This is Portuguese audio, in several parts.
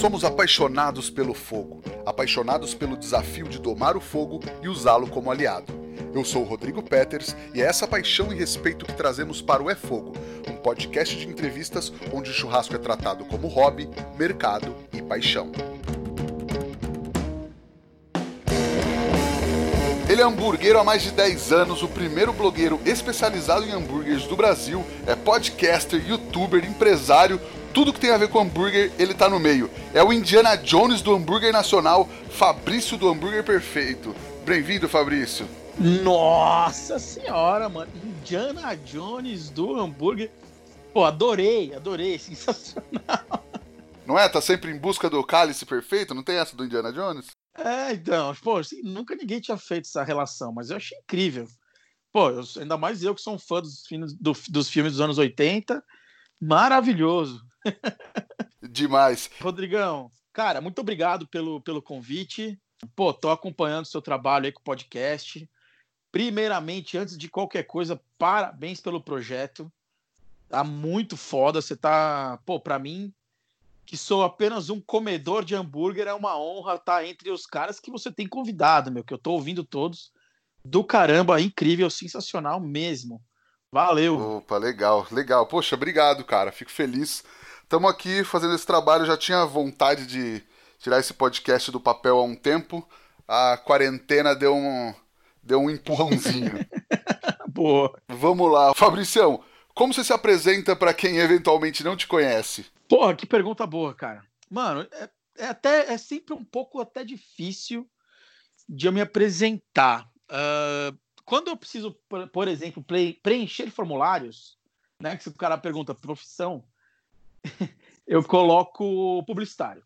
Somos apaixonados pelo fogo, apaixonados pelo desafio de domar o fogo e usá-lo como aliado. Eu sou o Rodrigo Peters e é essa paixão e respeito que trazemos para o É Fogo, um podcast de entrevistas onde o churrasco é tratado como hobby, mercado e paixão. Ele é hambúrguer há mais de 10 anos, o primeiro blogueiro especializado em hambúrgueres do Brasil, é podcaster, youtuber, empresário, tudo que tem a ver com hambúrguer, ele tá no meio. É o Indiana Jones do hambúrguer nacional, Fabrício do hambúrguer perfeito. Bem-vindo, Fabrício. Nossa senhora, mano. Indiana Jones do hambúrguer. Pô, adorei, adorei, sensacional. Não é? Tá sempre em busca do cálice perfeito? Não tem essa do Indiana Jones? É, então, pô, assim, nunca ninguém tinha feito essa relação, mas eu achei incrível. Pô, eu, ainda mais eu que sou um fã dos, do, dos filmes dos anos 80, maravilhoso. Demais. Rodrigão, cara, muito obrigado pelo, pelo convite. Pô, tô acompanhando o seu trabalho aí com o podcast. Primeiramente, antes de qualquer coisa, parabéns pelo projeto. Tá muito foda. Você tá, pô, pra mim, que sou apenas um comedor de hambúrguer, é uma honra estar entre os caras que você tem convidado, meu, que eu tô ouvindo todos. Do caramba, incrível, sensacional mesmo. Valeu. Opa, legal, legal. Poxa, obrigado, cara. Fico feliz. Estamos aqui fazendo esse trabalho. Já tinha vontade de tirar esse podcast do papel há um tempo. A quarentena deu um, deu um empurrãozinho. Boa. Vamos lá. Fabricião, como você se apresenta para quem eventualmente não te conhece? Porra, que pergunta boa, cara. Mano, é, é, até é sempre um pouco até difícil de eu me apresentar. Uh, quando eu preciso, por, por exemplo, preencher formulários, né? Que se o cara pergunta profissão, eu coloco publicitário,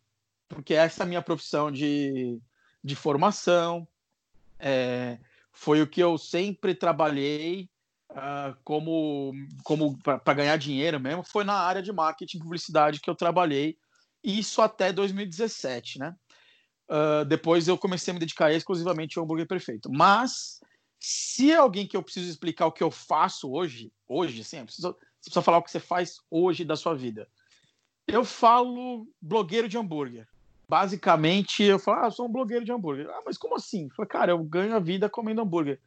porque essa é a minha profissão de, de formação. É, foi o que eu sempre trabalhei uh, como, como para ganhar dinheiro mesmo, foi na área de marketing e publicidade que eu trabalhei, isso até 2017, né? Uh, depois eu comecei a me dedicar exclusivamente ao hambúrguer perfeito. Mas se é alguém que eu preciso explicar o que eu faço hoje, hoje, sim, você precisa falar o que você faz hoje da sua vida. Eu falo blogueiro de hambúrguer. Basicamente, eu falo, ah, eu sou um blogueiro de hambúrguer. Ah, mas como assim? Eu falei, cara, eu ganho a vida comendo hambúrguer.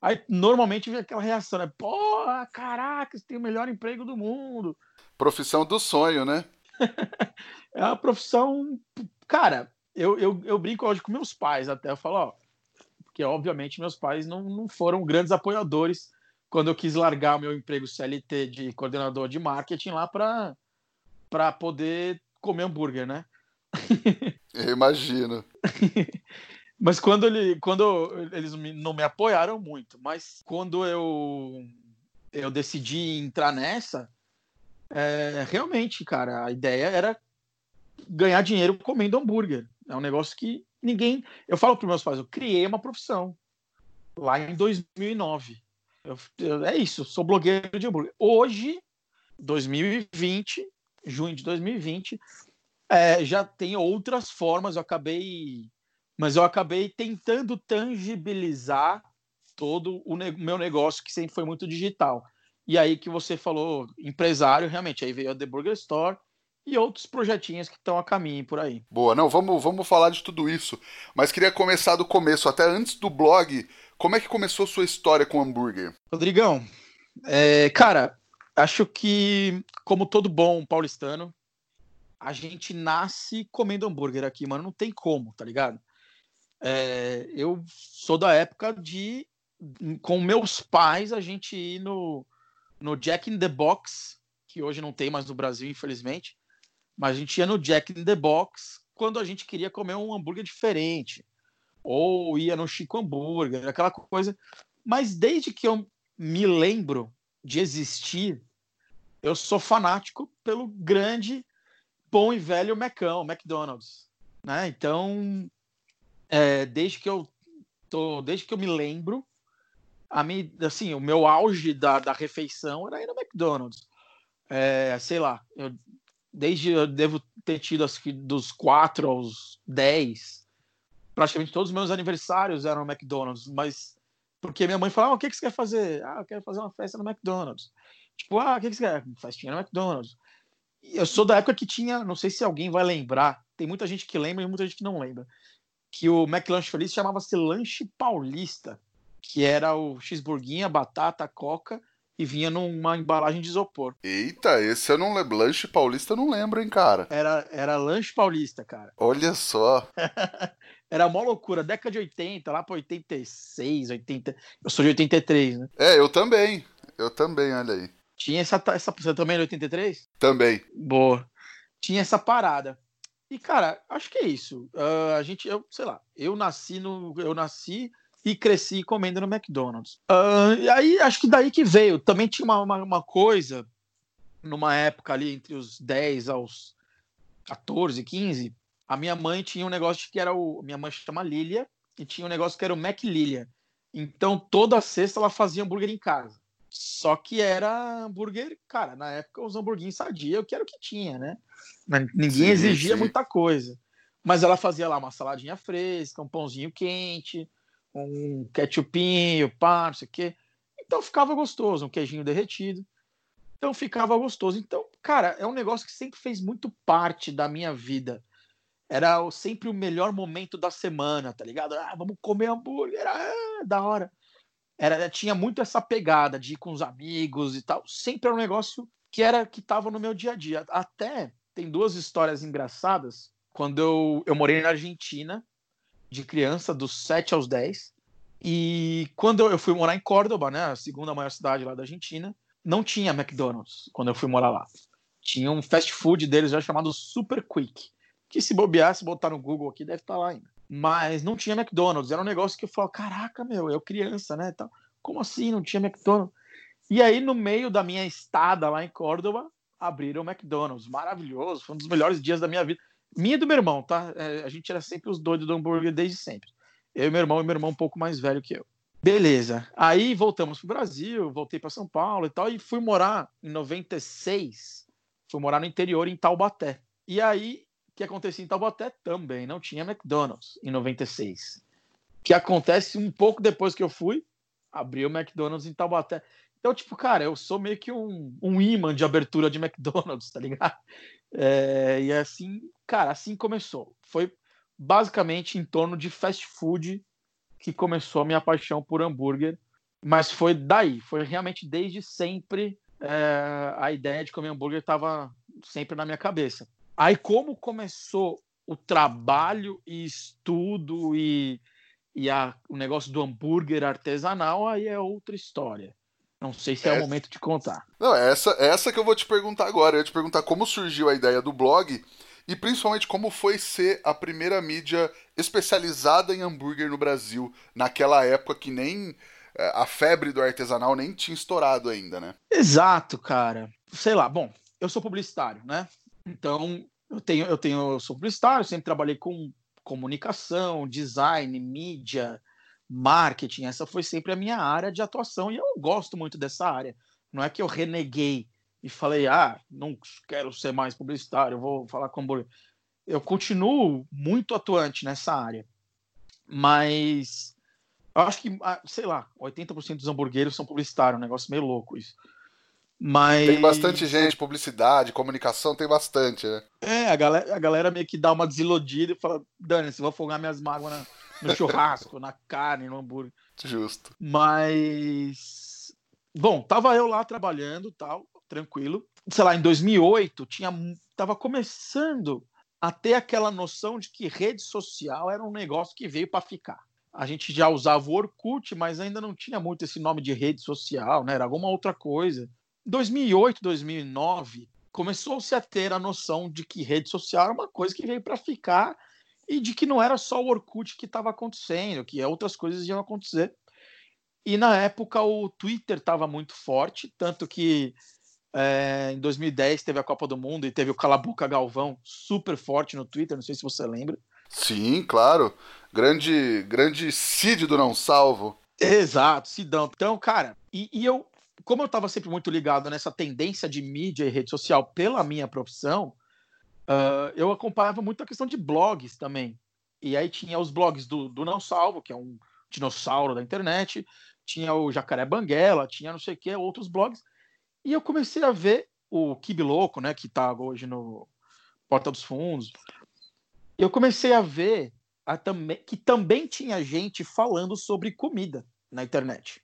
Aí normalmente vem aquela reação, né? Porra, caraca, você tem o melhor emprego do mundo. Profissão do sonho, né? é uma profissão. Cara, eu, eu, eu brinco hoje com meus pais até. Eu falo, ó, porque obviamente meus pais não, não foram grandes apoiadores quando eu quis largar o meu emprego CLT de coordenador de marketing lá para poder comer hambúrguer, né? Eu imagino. Mas quando, ele, quando eles não me apoiaram muito, mas quando eu, eu decidi entrar nessa, é, realmente, cara, a ideia era ganhar dinheiro comendo hambúrguer. É um negócio que ninguém. Eu falo para meus pais, eu criei uma profissão lá em 2009. Eu, eu, é isso, sou blogueiro de hambúrguer. Hoje, 2020, junho de 2020, é, já tem outras formas. Eu acabei mas eu acabei tentando tangibilizar todo o ne meu negócio que sempre foi muito digital. E aí que você falou empresário, realmente, aí veio a The Burger Store e outros projetinhos que estão a caminho por aí. Boa, não, vamos, vamos falar de tudo isso. Mas queria começar do começo, até antes do blog. Como é que começou sua história com hambúrguer? Rodrigão, é, cara, acho que, como todo bom paulistano, a gente nasce comendo hambúrguer aqui, mano. Não tem como, tá ligado? É, eu sou da época de, com meus pais, a gente ir no, no Jack in the Box, que hoje não tem mais no Brasil, infelizmente, mas a gente ia no Jack in the Box quando a gente queria comer um hambúrguer diferente, ou ia no Chico Hambúrguer, aquela coisa. Mas desde que eu me lembro de existir, eu sou fanático pelo grande, bom e velho Macão, McDonald's. Né? Então, é, desde que eu tô, desde que eu me lembro, a mim, assim, o meu auge da, da refeição era ir no McDonald's. É, sei lá, eu, desde eu devo ter tido acho que dos 4 aos 10, praticamente todos os meus aniversários eram McDonald's, mas porque minha mãe falava, ah, o que, que você quer fazer? Ah, eu quero fazer uma festa no McDonald's. Tipo, ah, o que, que você quer? Festinha no McDonald's. Eu sou da época que tinha, não sei se alguém vai lembrar, tem muita gente que lembra e muita gente que não lembra, que o McLanche Feliz chamava-se Lanche Paulista, que era o cheeseburguinha, batata, coca e vinha numa embalagem de isopor. Eita, esse eu não lembro. Lanche paulista eu não lembro, hein, cara. Era, era lanche paulista, cara. Olha só. era mó loucura. Década de 80, lá pra 86, 80. Eu sou de 83, né? É, eu também. Eu também, olha aí. Tinha essa. essa você também de 83? Também. Boa. Tinha essa parada. E, cara, acho que é isso. Uh, a gente, eu, sei lá, eu nasci no. Eu nasci e cresci comendo no McDonald's. Uh, e aí acho que daí que veio. Também tinha uma, uma, uma, coisa, numa época ali entre os 10 aos 14, 15, a minha mãe tinha um negócio que era o. Minha mãe chama Lilia, e tinha um negócio que era o Mac Lilia. Então toda sexta ela fazia hambúrguer em casa. Só que era hambúrguer, cara, na época os hambúrgueres sadia, eu quero que tinha, né? Ninguém sim, exigia sim. muita coisa. Mas ela fazia lá uma saladinha fresca, um pãozinho quente, um ketchupinho, pá, não sei o quê. Então ficava gostoso, um queijinho derretido. Então ficava gostoso. Então, cara, é um negócio que sempre fez muito parte da minha vida. Era sempre o melhor momento da semana, tá ligado? Ah, vamos comer hambúrguer, ah, da hora. Era, tinha muito essa pegada de ir com os amigos e tal. Sempre era um negócio que era que tava no meu dia a dia. Até tem duas histórias engraçadas. Quando eu, eu morei na Argentina, de criança, dos 7 aos 10. E quando eu fui morar em Córdoba, né, a segunda maior cidade lá da Argentina, não tinha McDonald's quando eu fui morar lá. Tinha um fast food deles já chamado Super Quick, que se bobear, se botar no Google aqui, deve estar tá lá ainda. Mas não tinha McDonald's, era um negócio que eu falava, caraca, meu, eu criança, né, então, como assim não tinha McDonald's? E aí, no meio da minha estada lá em Córdoba, abriram o McDonald's, maravilhoso, foi um dos melhores dias da minha vida. Minha e do meu irmão, tá? É, a gente era sempre os doidos do hambúrguer desde sempre. Eu e meu irmão, e meu irmão um pouco mais velho que eu. Beleza. Aí voltamos pro Brasil, voltei para São Paulo e tal, e fui morar em 96. Fui morar no interior, em Taubaté. E aí, que acontecia em Taubaté também não tinha McDonald's em 96. O que acontece um pouco depois que eu fui, abriu o McDonald's em Taubaté. Então, tipo, cara, eu sou meio que um, um imã de abertura de McDonald's, tá ligado? É, e assim, cara, assim começou. Foi basicamente em torno de fast food que começou a minha paixão por hambúrguer. Mas foi daí, foi realmente desde sempre é, a ideia de comer hambúrguer estava sempre na minha cabeça. Aí, como começou o trabalho e estudo e, e a, o negócio do hambúrguer artesanal, aí é outra história. Não sei se é, é, o momento de contar. Não, é essa, é essa que eu vou te perguntar agora. Eu ia te perguntar como surgiu a ideia do blog e principalmente como foi ser a primeira mídia especializada em hambúrguer no Brasil, naquela época que nem é, a febre do artesanal nem tinha estourado ainda, né? Exato, cara. Sei lá, bom, eu sou publicitário, né? Então, eu tenho, eu tenho, eu sou publicitário, sempre trabalhei com comunicação, design, mídia, marketing, essa foi sempre a minha área de atuação e eu gosto muito dessa área. Não é que eu reneguei e falei, ah, não quero ser mais publicitário, vou falar com Eu continuo muito atuante nessa área, mas eu acho que, ah, sei lá, 80% dos hamburgueiros são publicitários, um negócio meio louco isso. Mas... Tem bastante gente, publicidade, comunicação, tem bastante, né? É, a galera, a galera meio que dá uma desiludida e fala, dane-se, vou afogar minhas mágoas na, no churrasco, na carne, no hambúrguer. Justo. Mas. Bom, tava eu lá trabalhando tal, tranquilo. Sei lá, em 2008, tinha, tava começando a ter aquela noção de que rede social era um negócio que veio para ficar. A gente já usava o Orkut, mas ainda não tinha muito esse nome de rede social, né? Era alguma outra coisa. 2008, 2009, começou-se a ter a noção de que rede social era uma coisa que veio para ficar e de que não era só o Orkut que estava acontecendo, que outras coisas iam acontecer. E na época o Twitter estava muito forte, tanto que é, em 2010 teve a Copa do Mundo e teve o Calabuca Galvão super forte no Twitter, não sei se você lembra. Sim, claro. Grande, grande Cid do Não Salvo. Exato, Sidão. Então, cara, e, e eu, como eu estava sempre muito ligado nessa tendência de mídia e rede social pela minha profissão, Uh, eu acompanhava muito a questão de blogs também. E aí tinha os blogs do, do Não Salvo, que é um dinossauro da internet, tinha o Jacaré Banguela, tinha não sei o que, outros blogs. E eu comecei a ver o Kibi Louco, né, que tá hoje no Porta dos Fundos, eu comecei a ver a que também tinha gente falando sobre comida na internet.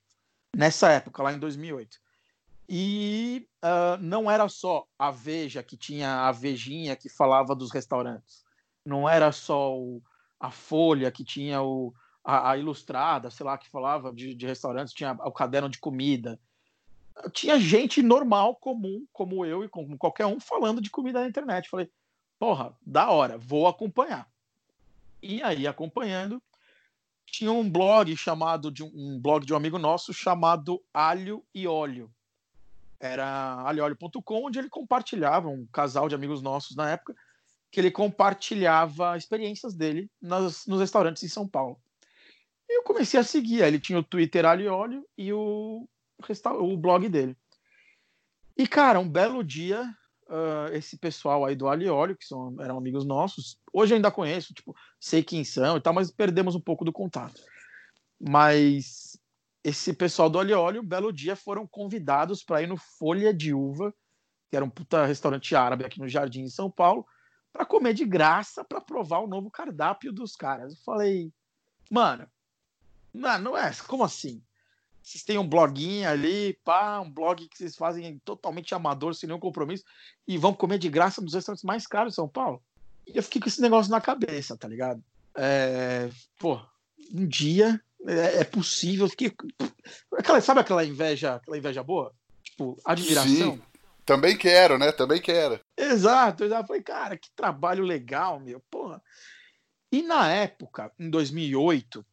Nessa época, lá em 2008. E uh, não era só a Veja, que tinha a Vejinha que falava dos restaurantes. Não era só o, a Folha, que tinha o, a, a, Ilustrada, sei lá, que falava de, de restaurantes, tinha o caderno de comida. Tinha gente normal, comum, como eu e como qualquer um, falando de comida na internet. Falei, porra, da hora, vou acompanhar. E aí, acompanhando, tinha um blog chamado de um, blog de um amigo nosso chamado Alho e Óleo. Era alhoolho.com, onde ele compartilhava, um casal de amigos nossos na época, que ele compartilhava experiências dele nas, nos restaurantes em São Paulo. E eu comecei a seguir. Ele tinha o Twitter Alho e Óleo e o, o blog dele. E, cara, um belo dia, uh, esse pessoal aí do Alióleo, que são, eram amigos nossos, hoje ainda conheço, tipo, sei quem são e tal, mas perdemos um pouco do contato. Mas esse pessoal do Alióleo, belo dia, foram convidados para ir no Folha de Uva, que era um puta restaurante árabe aqui no Jardim de São Paulo, para comer de graça, para provar o novo cardápio dos caras. Eu falei, mano, não, não é, como assim? Vocês têm um bloguinho ali, pá, um blog que vocês fazem totalmente amador, sem nenhum compromisso, e vão comer de graça nos restaurantes mais caros de São Paulo. E eu fiquei com esse negócio na cabeça, tá ligado? É, pô, um dia é, é possível. Fiquei, aquela, sabe aquela inveja, aquela inveja boa? Tipo, admiração. Sim. Também quero, né? Também quero. Exato, eu já falei, cara, que trabalho legal, meu, porra. E na época, em 2008,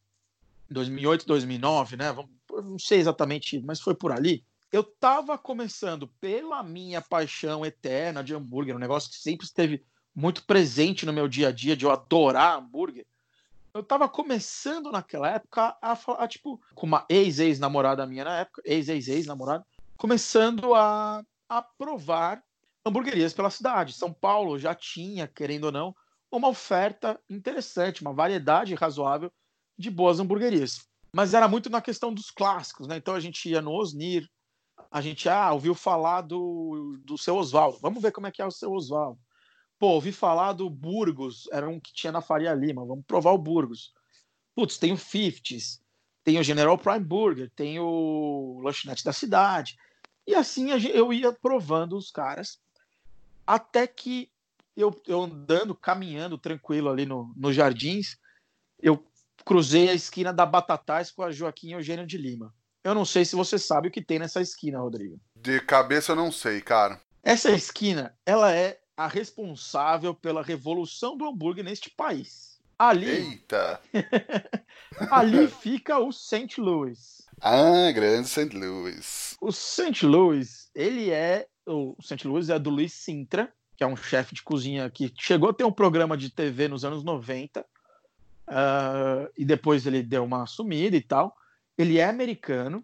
2008, 2009, né? Vamos não sei exatamente, mas foi por ali. Eu estava começando pela minha paixão eterna de hambúrguer, um negócio que sempre esteve muito presente no meu dia a dia, de eu adorar hambúrguer. Eu estava começando naquela época a falar, tipo, com uma ex-ex-namorada minha na época, ex-ex-ex-namorada, começando a, a provar pela cidade. São Paulo já tinha, querendo ou não, uma oferta interessante, uma variedade razoável de boas hamburguerias mas era muito na questão dos clássicos, né? Então a gente ia no Osnir, a gente ah, ouviu falar do, do seu Oswaldo, vamos ver como é que é o seu Oswaldo. Pô, ouvi falar do Burgos, era um que tinha na Faria Lima, vamos provar o Burgos. Putz, tem o Fifties, tem o General Prime Burger, tem o Lanchonete da Cidade. E assim eu ia provando os caras, até que eu, eu andando, caminhando tranquilo ali no, nos jardins, eu cruzei a esquina da Batatais com a Joaquim Eugênio de Lima. Eu não sei se você sabe o que tem nessa esquina, Rodrigo. De cabeça eu não sei, cara. Essa esquina, ela é a responsável pela revolução do hambúrguer neste país. Ali. Eita! ali fica o St. Louis. Ah, grande St. Louis. O St. Louis, ele é. O St. Louis é do Luiz Sintra, que é um chefe de cozinha que chegou a ter um programa de TV nos anos 90 uh, e depois ele deu uma sumida e tal. Ele é americano,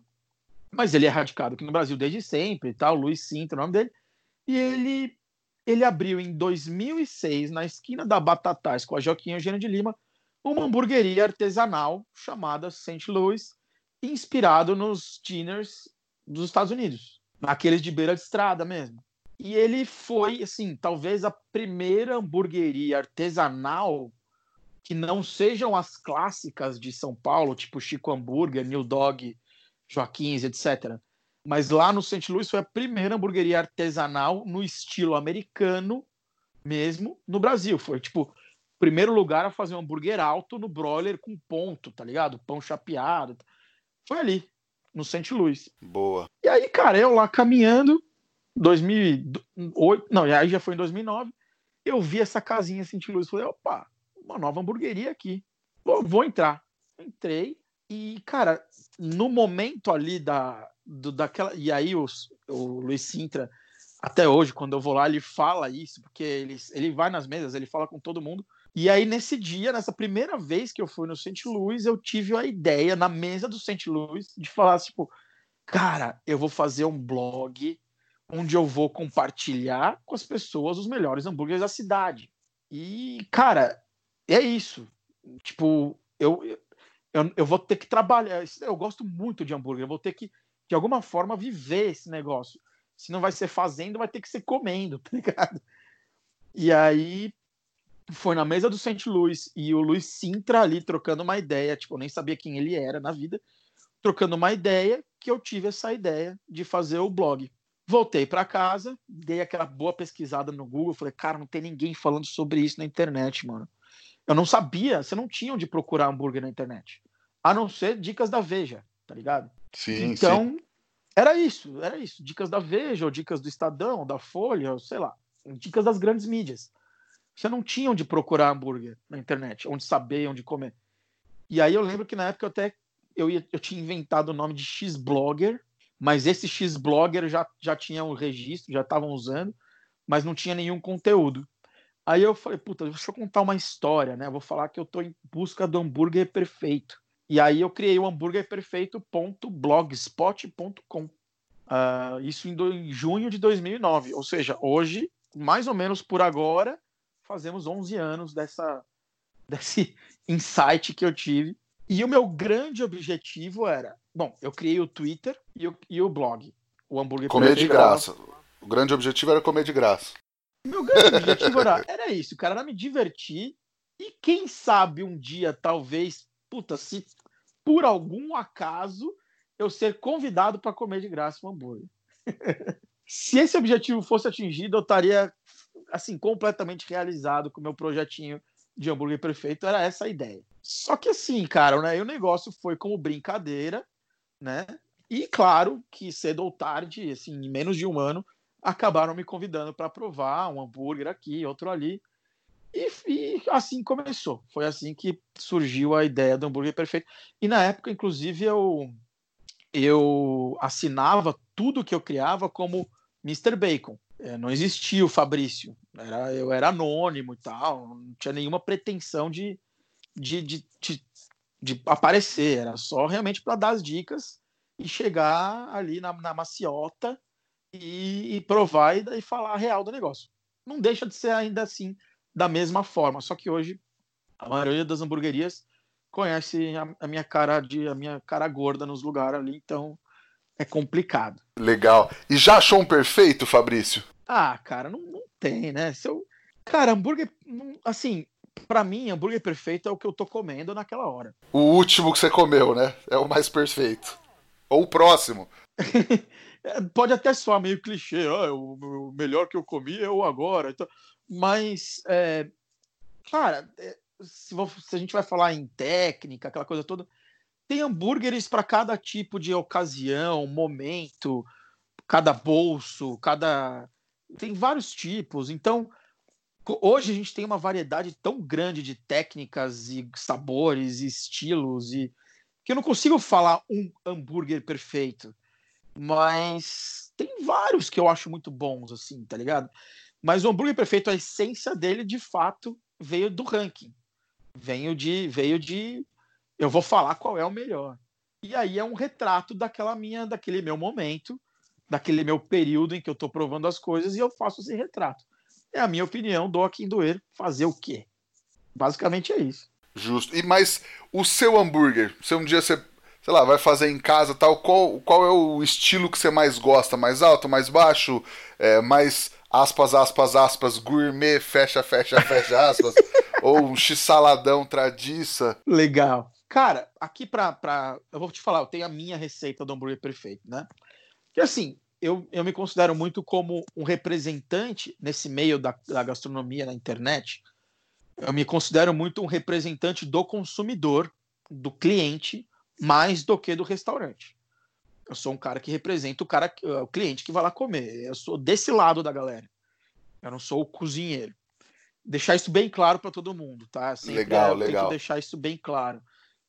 mas ele é radicado aqui no Brasil desde sempre e tal. Luiz Sintra, o nome dele. E ele, ele abriu em 2006, na esquina da Batatais, com a Joaquim Eugênio de Lima, uma hamburgueria artesanal chamada St. Louis, inspirado nos dinners dos Estados Unidos, naqueles de beira de estrada mesmo. E ele foi, assim, talvez a primeira hamburgueria artesanal que não sejam as clássicas de São Paulo, tipo Chico Hambúrguer, New Dog, Joaquins, etc. Mas lá no St. Louis foi a primeira hamburgueria artesanal no estilo americano mesmo no Brasil. Foi tipo primeiro lugar a fazer um hambúrguer alto no broiler com ponto, tá ligado? Pão chapeado. Foi ali, no St. Louis. Boa. E aí, cara, eu lá caminhando, 2008, não, aí já foi em 2009, eu vi essa casinha St. Louis, falei, opa, uma nova hamburgueria aqui. Vou, vou entrar. Entrei e, cara, no momento ali da, do, daquela. E aí o, o Luiz Sintra, até hoje, quando eu vou lá, ele fala isso, porque ele, ele vai nas mesas, ele fala com todo mundo. E aí, nesse dia, nessa primeira vez que eu fui no St. Louis, eu tive a ideia, na mesa do St. Louis, de falar, tipo, cara, eu vou fazer um blog onde eu vou compartilhar com as pessoas os melhores hambúrgueres da cidade. E, cara, é isso. Tipo, eu, eu, eu vou ter que trabalhar. Eu gosto muito de hambúrguer, eu vou ter que, de alguma forma, viver esse negócio. Se não vai ser fazendo, vai ter que ser comendo, tá ligado? E aí foi na mesa do St. Louis e o Luiz Sintra ali trocando uma ideia, tipo, eu nem sabia quem ele era na vida, trocando uma ideia que eu tive essa ideia de fazer o blog. Voltei para casa, dei aquela boa pesquisada no Google, falei, cara, não tem ninguém falando sobre isso na internet, mano. Eu não sabia, você não tinha onde procurar hambúrguer na internet. A não ser dicas da Veja, tá ligado? Sim, então, sim. era isso, era isso. Dicas da Veja, ou dicas do Estadão, da Folha, ou sei lá. Dicas das grandes mídias. Você não tinha onde procurar hambúrguer na internet, onde saber, onde comer. E aí eu lembro que na época eu até eu, ia, eu tinha inventado o nome de X-Blogger, mas esse X-Blogger já, já tinha um registro, já estavam usando, mas não tinha nenhum conteúdo. Aí eu falei, puta, deixa eu contar uma história, né? vou falar que eu tô em busca do hambúrguer perfeito. E aí eu criei o hambúrguer perfeito.blogspot.com. Uh, ah, isso em, do, em junho de 2009. Ou seja, hoje, mais ou menos por agora, fazemos 11 anos dessa, desse insight que eu tive. E o meu grande objetivo era, bom, eu criei o Twitter e o, e o blog, o hambúrguer Comer de graça. O grande objetivo era comer de graça. Meu grande objetivo era, era isso, cara, era me divertir e quem sabe um dia, talvez, puta, se por algum acaso eu ser convidado para comer de graça um hambúrguer. se esse objetivo fosse atingido, eu estaria assim completamente realizado com o meu projetinho de hambúrguer perfeito, era essa a ideia. Só que assim, cara, né, o negócio foi como brincadeira, né? E claro que cedo ou tarde, assim, em menos de um ano, acabaram me convidando para provar um hambúrguer aqui, outro ali. E, e, assim começou. Foi assim que surgiu a ideia do hambúrguer perfeito. E na época, inclusive, eu, eu assinava tudo que eu criava como Mr. Bacon. É, não existia o Fabrício. Era, eu era anônimo e tal. Não tinha nenhuma pretensão de, de, de, de, de aparecer. Era só realmente para dar as dicas e chegar ali na, na maciota e, e provar e, e falar a real do negócio. Não deixa de ser ainda assim da mesma forma, só que hoje a maioria das hamburguerias conhece a, a minha cara de a minha cara gorda nos lugares ali, então é complicado. Legal. E já achou um perfeito, Fabrício? Ah, cara, não, não tem, né? Se eu... Cara, hambúrguer, assim, para mim, hambúrguer perfeito é o que eu tô comendo naquela hora. O último que você comeu, né? É o mais perfeito. Ou o próximo. É, pode até soar meio clichê, ah, o, o, melhor que eu comi é o agora. Então, mas, é, cara, é, se, se, a gente vai falar em técnica, aquela coisa toda, tem hambúrgueres para cada tipo de ocasião, momento, cada bolso, cada. Tem vários tipos. Então, hoje a gente tem uma variedade tão grande de técnicas e sabores e estilos e que eu não consigo falar um hambúrguer perfeito mas tem vários que eu acho muito bons, assim, tá ligado? Mas o hambúrguer perfeito, a essência dele, de fato, veio do ranking. Veio de. Veio de. Eu vou falar qual é o melhor. E aí é um retrato daquela minha, daquele meu momento, daquele meu período em que eu tô provando as coisas e eu faço esse retrato. É a minha opinião, dou a quem doer, fazer o quê? Basicamente é isso. Justo. E mas o seu hambúrguer, se um dia você sei lá, vai fazer em casa tal, qual, qual é o estilo que você mais gosta? Mais alto, mais baixo? É, mais aspas, aspas, aspas, gourmet, fecha, fecha, fecha aspas? ou um x-saladão tradiça? Legal. Cara, aqui pra, pra. Eu vou te falar, eu tenho a minha receita do hambúrguer perfeito, né? Que assim, eu, eu me considero muito como um representante nesse meio da, da gastronomia na internet. Eu me considero muito um representante do consumidor, do cliente, mais do que do restaurante. Eu sou um cara que representa o cara, o cliente que vai lá comer. Eu sou desse lado da galera. Eu não sou o cozinheiro. Deixar isso bem claro para todo mundo, tá? Sempre legal, eu legal. deixar isso bem claro.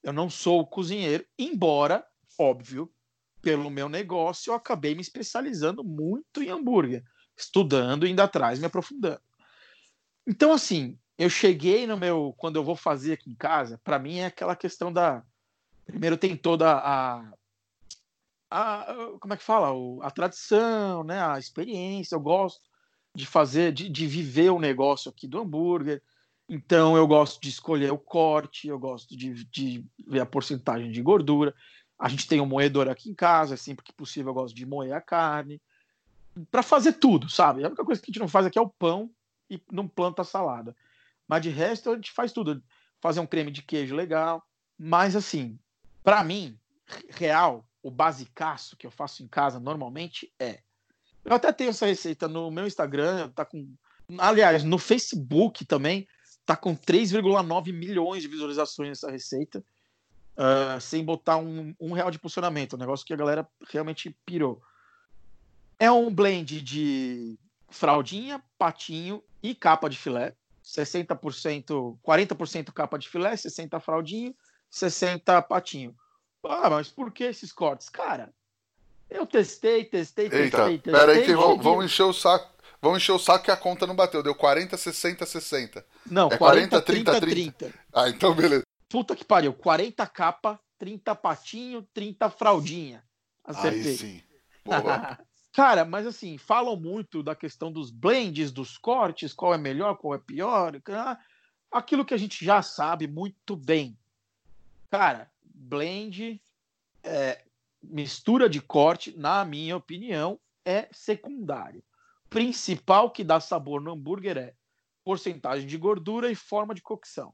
Eu não sou o cozinheiro, embora, óbvio, pelo meu negócio, eu acabei me especializando muito em hambúrguer, estudando, indo atrás, me aprofundando. Então, assim, eu cheguei no meu. Quando eu vou fazer aqui em casa, para mim é aquela questão da primeiro tem toda a, a como é que fala? a tradição, né? A experiência. Eu gosto de fazer, de, de viver o negócio aqui do hambúrguer. Então eu gosto de escolher o corte, eu gosto de, de ver a porcentagem de gordura. A gente tem um moedor aqui em casa, sempre que possível eu gosto de moer a carne. para fazer tudo, sabe? A única coisa que a gente não faz aqui é o pão e não planta salada. Mas de resto a gente faz tudo. Fazer um creme de queijo legal. Mas assim, para mim, real, o basicaço que eu faço em casa normalmente é. Eu até tenho essa receita no meu Instagram, tá com. Aliás, no Facebook também, tá com 3,9 milhões de visualizações essa receita. Uh, sem botar um, um real de posicionamento, um negócio que a galera realmente pirou. É um blend de fraldinha, patinho e capa de filé. 60%, 40% capa de filé, 60% fraldinho, 60% patinho. Ah, mas por que esses cortes? Cara, eu testei, testei, testei, Eita, testei. Pera aí que vão, encher o saco. Vão encher o saco que a conta não bateu. Deu 40, 60, 60. Não, é 40, 30, 30, 30. 30. Ah, então beleza. Puta que pariu. 40 capa, 30 patinho, 30 fraldinha. Acertei. Aí sim. Cara, mas assim, falam muito da questão dos blends, dos cortes, qual é melhor, qual é pior. Aquilo que a gente já sabe muito bem. Cara, blend, é, mistura de corte, na minha opinião, é secundário. Principal que dá sabor no hambúrguer é porcentagem de gordura e forma de cocção.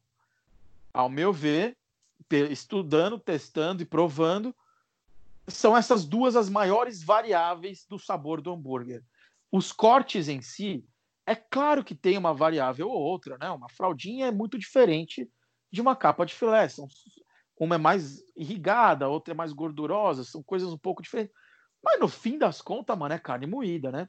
Ao meu ver, estudando, testando e provando, são essas duas as maiores variáveis do sabor do hambúrguer. Os cortes em si, é claro que tem uma variável ou outra, né? Uma fraldinha é muito diferente de uma capa de filé. São, uma é mais irrigada, a outra é mais gordurosa, são coisas um pouco diferentes. Mas no fim das contas, mano, é carne moída, né?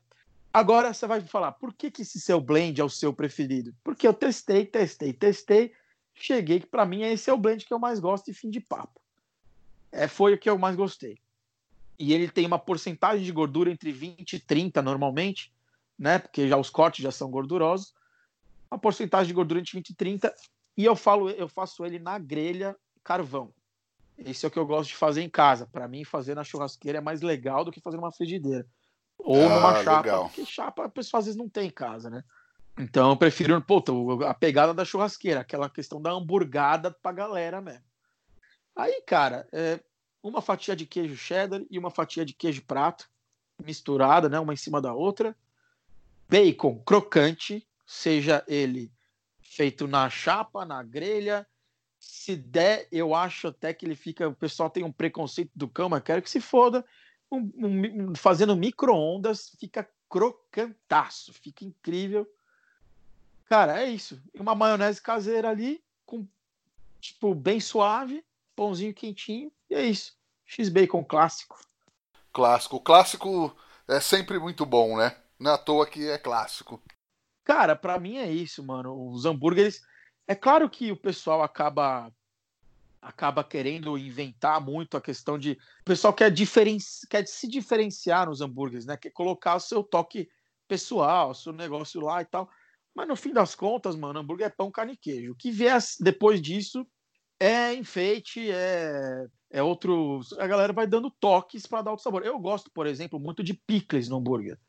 Agora você vai falar, por que, que esse seu blend é o seu preferido? Porque eu testei, testei, testei, cheguei que para mim esse é o blend que eu mais gosto e fim de papo. É, foi o que eu mais gostei e ele tem uma porcentagem de gordura entre 20 e 30 normalmente, né? Porque já os cortes já são gordurosos. Uma porcentagem de gordura entre 20 e 30 e eu falo, eu faço ele na grelha carvão. Esse é o que eu gosto de fazer em casa. Para mim, fazer na churrasqueira é mais legal do que fazer numa frigideira ou ah, numa chapa, legal. porque chapa a pessoa às vezes não tem em casa, né? Então eu prefiro, a pegada da churrasqueira, aquela questão da hamburgada pra galera mesmo. Aí, cara, é, uma fatia de queijo cheddar e uma fatia de queijo prato, misturada, né, uma em cima da outra. Bacon crocante, seja ele feito na chapa, na grelha. Se der, eu acho até que ele fica. O pessoal tem um preconceito do cão, mas quero que se foda. Um, um, fazendo micro-ondas, fica crocantaço, fica incrível. Cara, é isso. Uma maionese caseira ali, com tipo, bem suave, pãozinho quentinho, e é isso. X-Bacon clássico. Clássico. O clássico é sempre muito bom, né? Não é à toa que é clássico. Cara, para mim é isso, mano. Os hambúrgueres. É claro que o pessoal acaba acaba querendo inventar muito a questão de. O pessoal quer, diferenci... quer se diferenciar nos hambúrgueres, né? Quer colocar o seu toque pessoal, seu negócio lá e tal. Mas no fim das contas, mano, hambúrguer é pão, carne e queijo. O que vier depois disso é enfeite, é, é outro. A galera vai dando toques para dar outro sabor. Eu gosto, por exemplo, muito de picles no hambúrguer,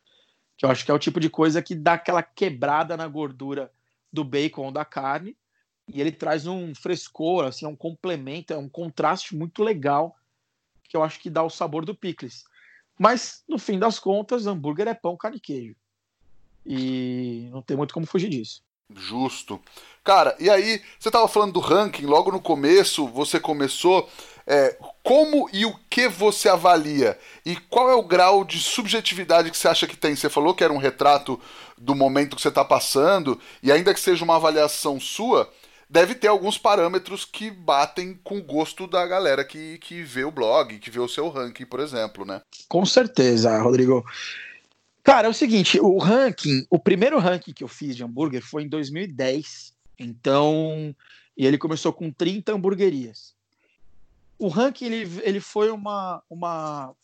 que eu acho que é o tipo de coisa que dá aquela quebrada na gordura do bacon ou da carne, e ele traz um frescor, assim, é um complemento, é um contraste muito legal, que eu acho que dá o sabor do picles. Mas, no fim das contas, hambúrguer é pão, carne e queijo. E não tem muito como fugir disso. Justo. Cara, e aí, você estava falando do ranking, logo no começo, você começou. É, como e o que você avalia? E qual é o grau de subjetividade que você acha que tem? Você falou que era um retrato do momento que você está passando, e ainda que seja uma avaliação sua, deve ter alguns parâmetros que batem com o gosto da galera que, que vê o blog, que vê o seu ranking, por exemplo, né? Com certeza, Rodrigo. Cara, é o seguinte, o ranking, o primeiro ranking que eu fiz de hambúrguer foi em 2010. Então, e ele começou com 30 hamburguerias. O ranking ele, ele foi uma, uma,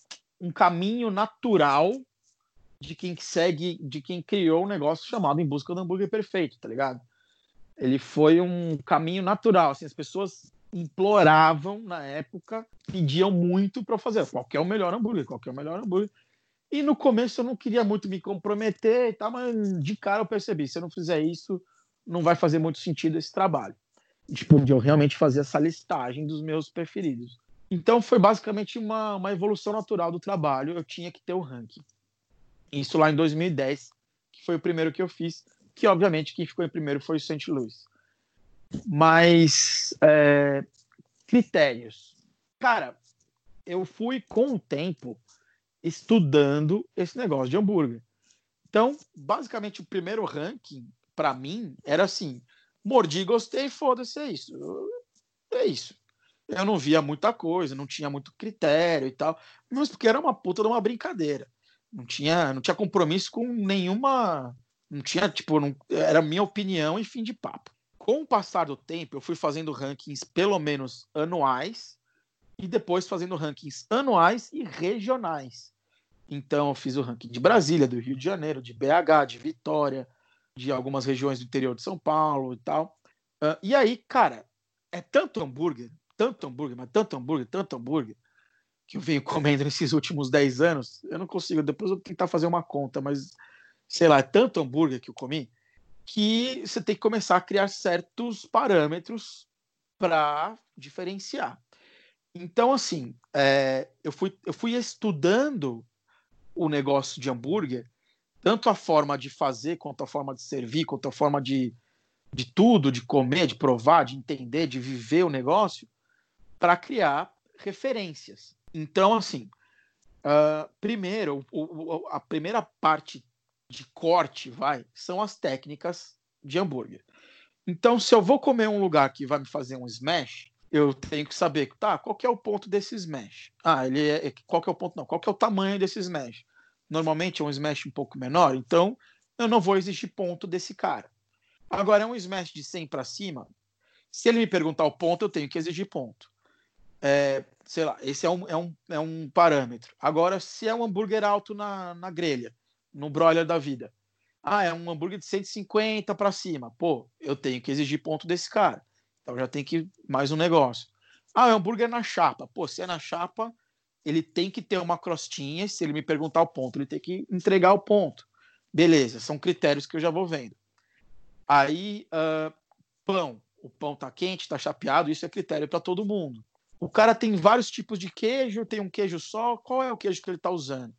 um caminho natural de quem segue, de quem criou um negócio chamado Em Busca do Hambúrguer Perfeito, tá ligado? Ele foi um caminho natural, assim, as pessoas imploravam na época, pediam muito para fazer qual é o melhor hambúrguer, qual é o melhor hambúrguer. E no começo eu não queria muito me comprometer e tal, mas de cara eu percebi, se eu não fizer isso, não vai fazer muito sentido esse trabalho. Tipo, de eu realmente fazer essa listagem dos meus preferidos. Então foi basicamente uma, uma evolução natural do trabalho, eu tinha que ter o ranking. Isso lá em 2010, que foi o primeiro que eu fiz, que obviamente quem ficou em primeiro foi o St. Louis. Mas é, critérios. Cara, eu fui com o tempo estudando esse negócio de hambúrguer. Então, basicamente, o primeiro ranking, para mim, era assim: mordi, gostei, foda-se, é isso. É isso. Eu não via muita coisa, não tinha muito critério e tal, mas porque era uma puta de uma brincadeira. Não tinha, não tinha compromisso com nenhuma. Não tinha, tipo, não, era minha opinião e fim de papo. Com o passar do tempo, eu fui fazendo rankings pelo menos anuais e depois fazendo rankings anuais e regionais. Então, eu fiz o ranking de Brasília, do Rio de Janeiro, de BH, de Vitória, de algumas regiões do interior de São Paulo e tal. Uh, e aí, cara, é tanto hambúrguer, tanto hambúrguer, mas tanto hambúrguer, tanto hambúrguer, que eu venho comendo nesses últimos 10 anos. Eu não consigo, depois eu vou tentar fazer uma conta, mas sei lá, é tanto hambúrguer que eu comi que você tem que começar a criar certos parâmetros para diferenciar. Então, assim, é, eu, fui, eu fui estudando o negócio de hambúrguer, tanto a forma de fazer, quanto a forma de servir, quanto a forma de, de tudo, de comer, de provar, de entender, de viver o negócio, para criar referências. Então, assim, uh, primeiro, o, o, a primeira parte de corte, vai, são as técnicas de hambúrguer. Então, se eu vou comer um lugar que vai me fazer um smash, eu tenho que saber, tá, qual que é o ponto desse smash? Ah, ele é, é qual que é o ponto não, qual que é o tamanho desse smash? Normalmente é um smash um pouco menor, então eu não vou exigir ponto desse cara. Agora é um smash de 100 para cima, se ele me perguntar o ponto, eu tenho que exigir ponto. É, sei lá, esse é um, é, um, é um parâmetro. Agora, se é um hambúrguer alto na, na grelha, no broiler da vida, ah, é um hambúrguer de 150 para cima, pô, eu tenho que exigir ponto desse cara. Então já tem que mais um negócio. Ah, é um hambúrguer na chapa. Pô, se é na chapa, ele tem que ter uma crostinha. Se ele me perguntar o ponto, ele tem que entregar o ponto. Beleza, são critérios que eu já vou vendo. Aí, uh, pão. O pão tá quente, tá chapeado, isso é critério para todo mundo. O cara tem vários tipos de queijo, tem um queijo só. Qual é o queijo que ele está usando?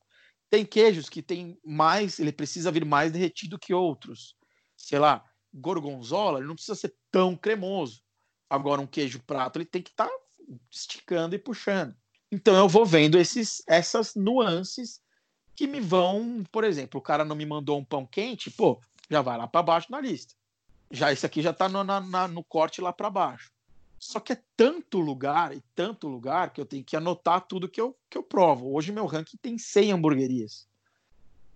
Tem queijos que tem mais, ele precisa vir mais derretido que outros. Sei lá, gorgonzola, ele não precisa ser tão cremoso. Agora, um queijo prato, ele tem que estar tá esticando e puxando. Então, eu vou vendo esses, essas nuances que me vão, por exemplo, o cara não me mandou um pão quente, pô, já vai lá para baixo na lista. Já esse aqui já está no, no corte lá para baixo. Só que é tanto lugar e tanto lugar que eu tenho que anotar tudo que eu, que eu provo. Hoje meu ranking tem 100 hamburguerias.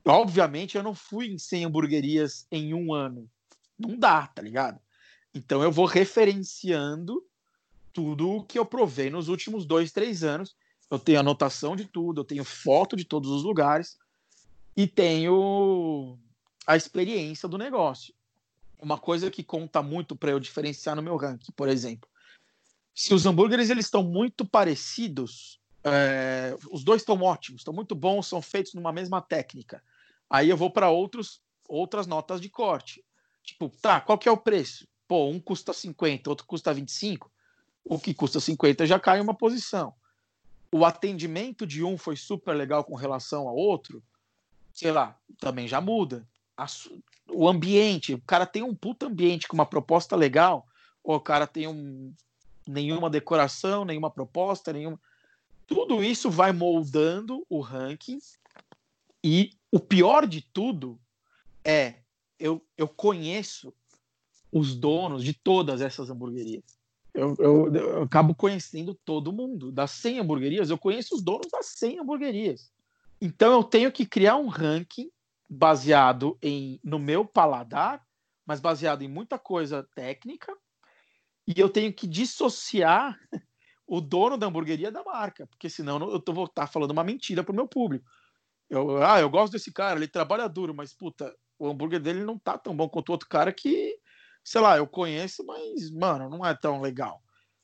Obviamente eu não fui em 100 hamburguerias em um ano. Não dá, tá ligado? Então eu vou referenciando tudo que eu provei nos últimos dois, três anos. Eu tenho anotação de tudo, eu tenho foto de todos os lugares e tenho a experiência do negócio. Uma coisa que conta muito para eu diferenciar no meu ranking, por exemplo, se os hambúrgueres eles estão muito parecidos, é, os dois estão ótimos, estão muito bons, são feitos numa mesma técnica. Aí eu vou para outros outras notas de corte. Tipo, tá, qual que é o preço? Pô, um custa 50, outro custa 25. O que custa 50 já cai uma posição. O atendimento de um foi super legal com relação ao outro, sei lá, também já muda. o ambiente, o cara tem um puta ambiente com uma proposta legal, ou o cara tem um nenhuma decoração, nenhuma proposta, nenhuma. Tudo isso vai moldando o ranking. E o pior de tudo é eu, eu conheço os donos de todas essas hamburguerias. Eu, eu, eu, acabo conhecendo todo mundo. Das 100 hamburguerias, eu conheço os donos das 100 hamburguerias. Então eu tenho que criar um ranking baseado em no meu paladar, mas baseado em muita coisa técnica e eu tenho que dissociar o dono da hamburgueria da marca, porque senão eu tô, vou estar falando uma mentira pro meu público. Eu, ah, eu gosto desse cara, ele trabalha duro, mas puta, o hambúrguer dele não tá tão bom quanto o outro cara que, sei lá, eu conheço, mas, mano, não é tão legal.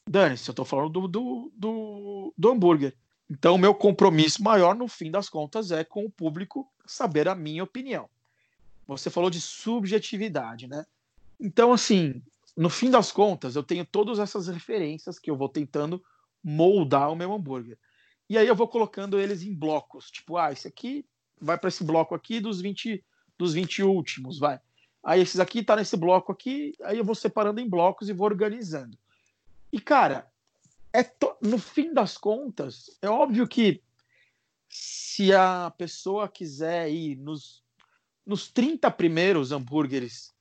Dane-se, eu tô falando do, do, do, do hambúrguer. Então, o meu compromisso maior, no fim das contas, é com o público saber a minha opinião. Você falou de subjetividade, né? Então, assim, no fim das contas, eu tenho todas essas referências que eu vou tentando moldar o meu hambúrguer. E aí eu vou colocando eles em blocos. Tipo, ah, esse aqui vai para esse bloco aqui dos 20 dos 20 últimos, vai. Aí esses aqui tá nesse bloco aqui, aí eu vou separando em blocos e vou organizando. E cara, é to... no fim das contas, é óbvio que se a pessoa quiser ir nos, nos 30 primeiros hambúrgueres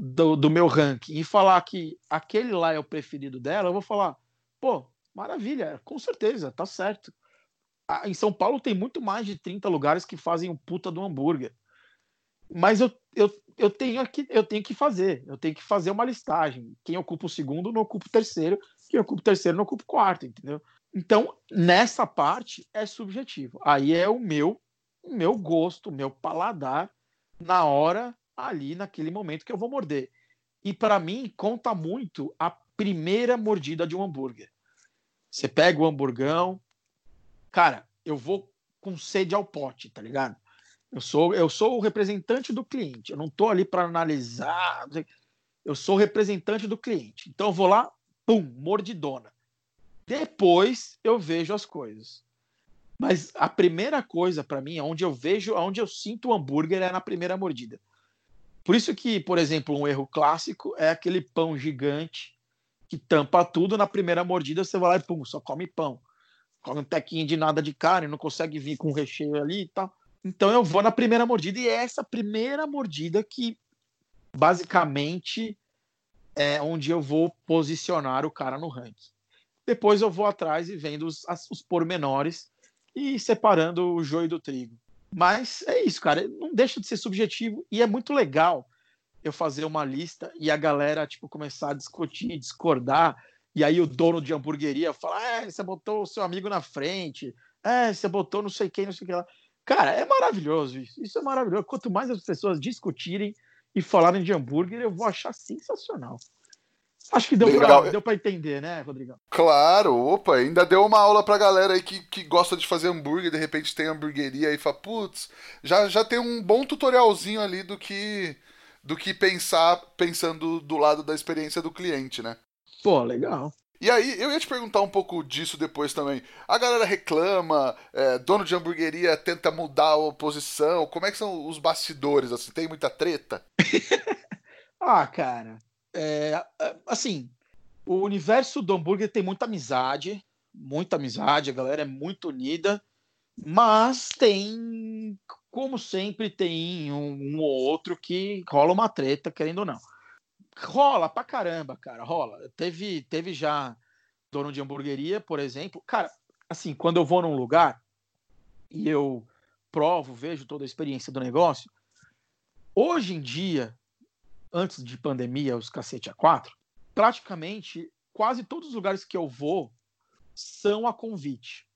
do, do meu ranking e falar que aquele lá é o preferido dela, eu vou falar, pô, maravilha, com certeza, tá certo. Em São Paulo tem muito mais de 30 lugares que fazem um puta do hambúrguer. Mas eu, eu, eu, tenho que, eu tenho que fazer, eu tenho que fazer uma listagem. Quem ocupa o segundo não ocupa o terceiro, quem ocupa o terceiro não ocupa o quarto, entendeu? Então, nessa parte é subjetivo. Aí é o meu, o meu gosto, o meu paladar na hora ali naquele momento que eu vou morder. E para mim conta muito a primeira mordida de um hambúrguer. Você pega o hamburgão, cara, eu vou com sede ao pote, tá ligado? Eu sou, eu sou o representante do cliente. Eu não estou ali para analisar. Eu sou o representante do cliente. Então eu vou lá, pum, mordidona. Depois eu vejo as coisas. Mas a primeira coisa para mim, onde eu vejo, onde eu sinto o hambúrguer é na primeira mordida. Por isso que, por exemplo, um erro clássico é aquele pão gigante que tampa tudo na primeira mordida, você vai lá e pum, só come pão. Come um tequinho de nada de carne, não consegue vir com recheio ali e tal. Então eu vou na primeira mordida e é essa primeira mordida que basicamente é onde eu vou posicionar o cara no ranking. Depois eu vou atrás e vendo os, os pormenores e separando o joio do trigo. Mas é isso, cara. Não deixa de ser subjetivo e é muito legal eu fazer uma lista e a galera tipo começar a discutir, discordar. E aí o dono de hamburgueria fala: é, você botou o seu amigo na frente, é, você botou não sei quem, não sei o que lá. Cara, é maravilhoso isso. Isso é maravilhoso. Quanto mais as pessoas discutirem e falarem de hambúrguer, eu vou achar sensacional. Acho que deu pra, deu pra entender, né, Rodrigão? Claro, opa, ainda deu uma aula pra galera aí que, que gosta de fazer hambúrguer, de repente tem hamburgueria e fala, putz, já, já tem um bom tutorialzinho ali do que do que pensar pensando do lado da experiência do cliente, né? Pô, legal. E aí, eu ia te perguntar um pouco disso depois também. A galera reclama, é, dono de hamburgueria tenta mudar a posição. Como é que são os bastidores? Assim, tem muita treta? ah, cara, é, é, assim, o universo do hambúrguer tem muita amizade, muita amizade, a galera é muito unida, mas tem, como sempre, tem um, um ou outro que rola uma treta, querendo ou não. Rola pra caramba, cara, rola. Teve, teve já dono de hamburgueria, por exemplo. Cara, assim, quando eu vou num lugar e eu provo, vejo toda a experiência do negócio, hoje em dia, antes de pandemia, os cacete a quatro, praticamente quase todos os lugares que eu vou são a convite.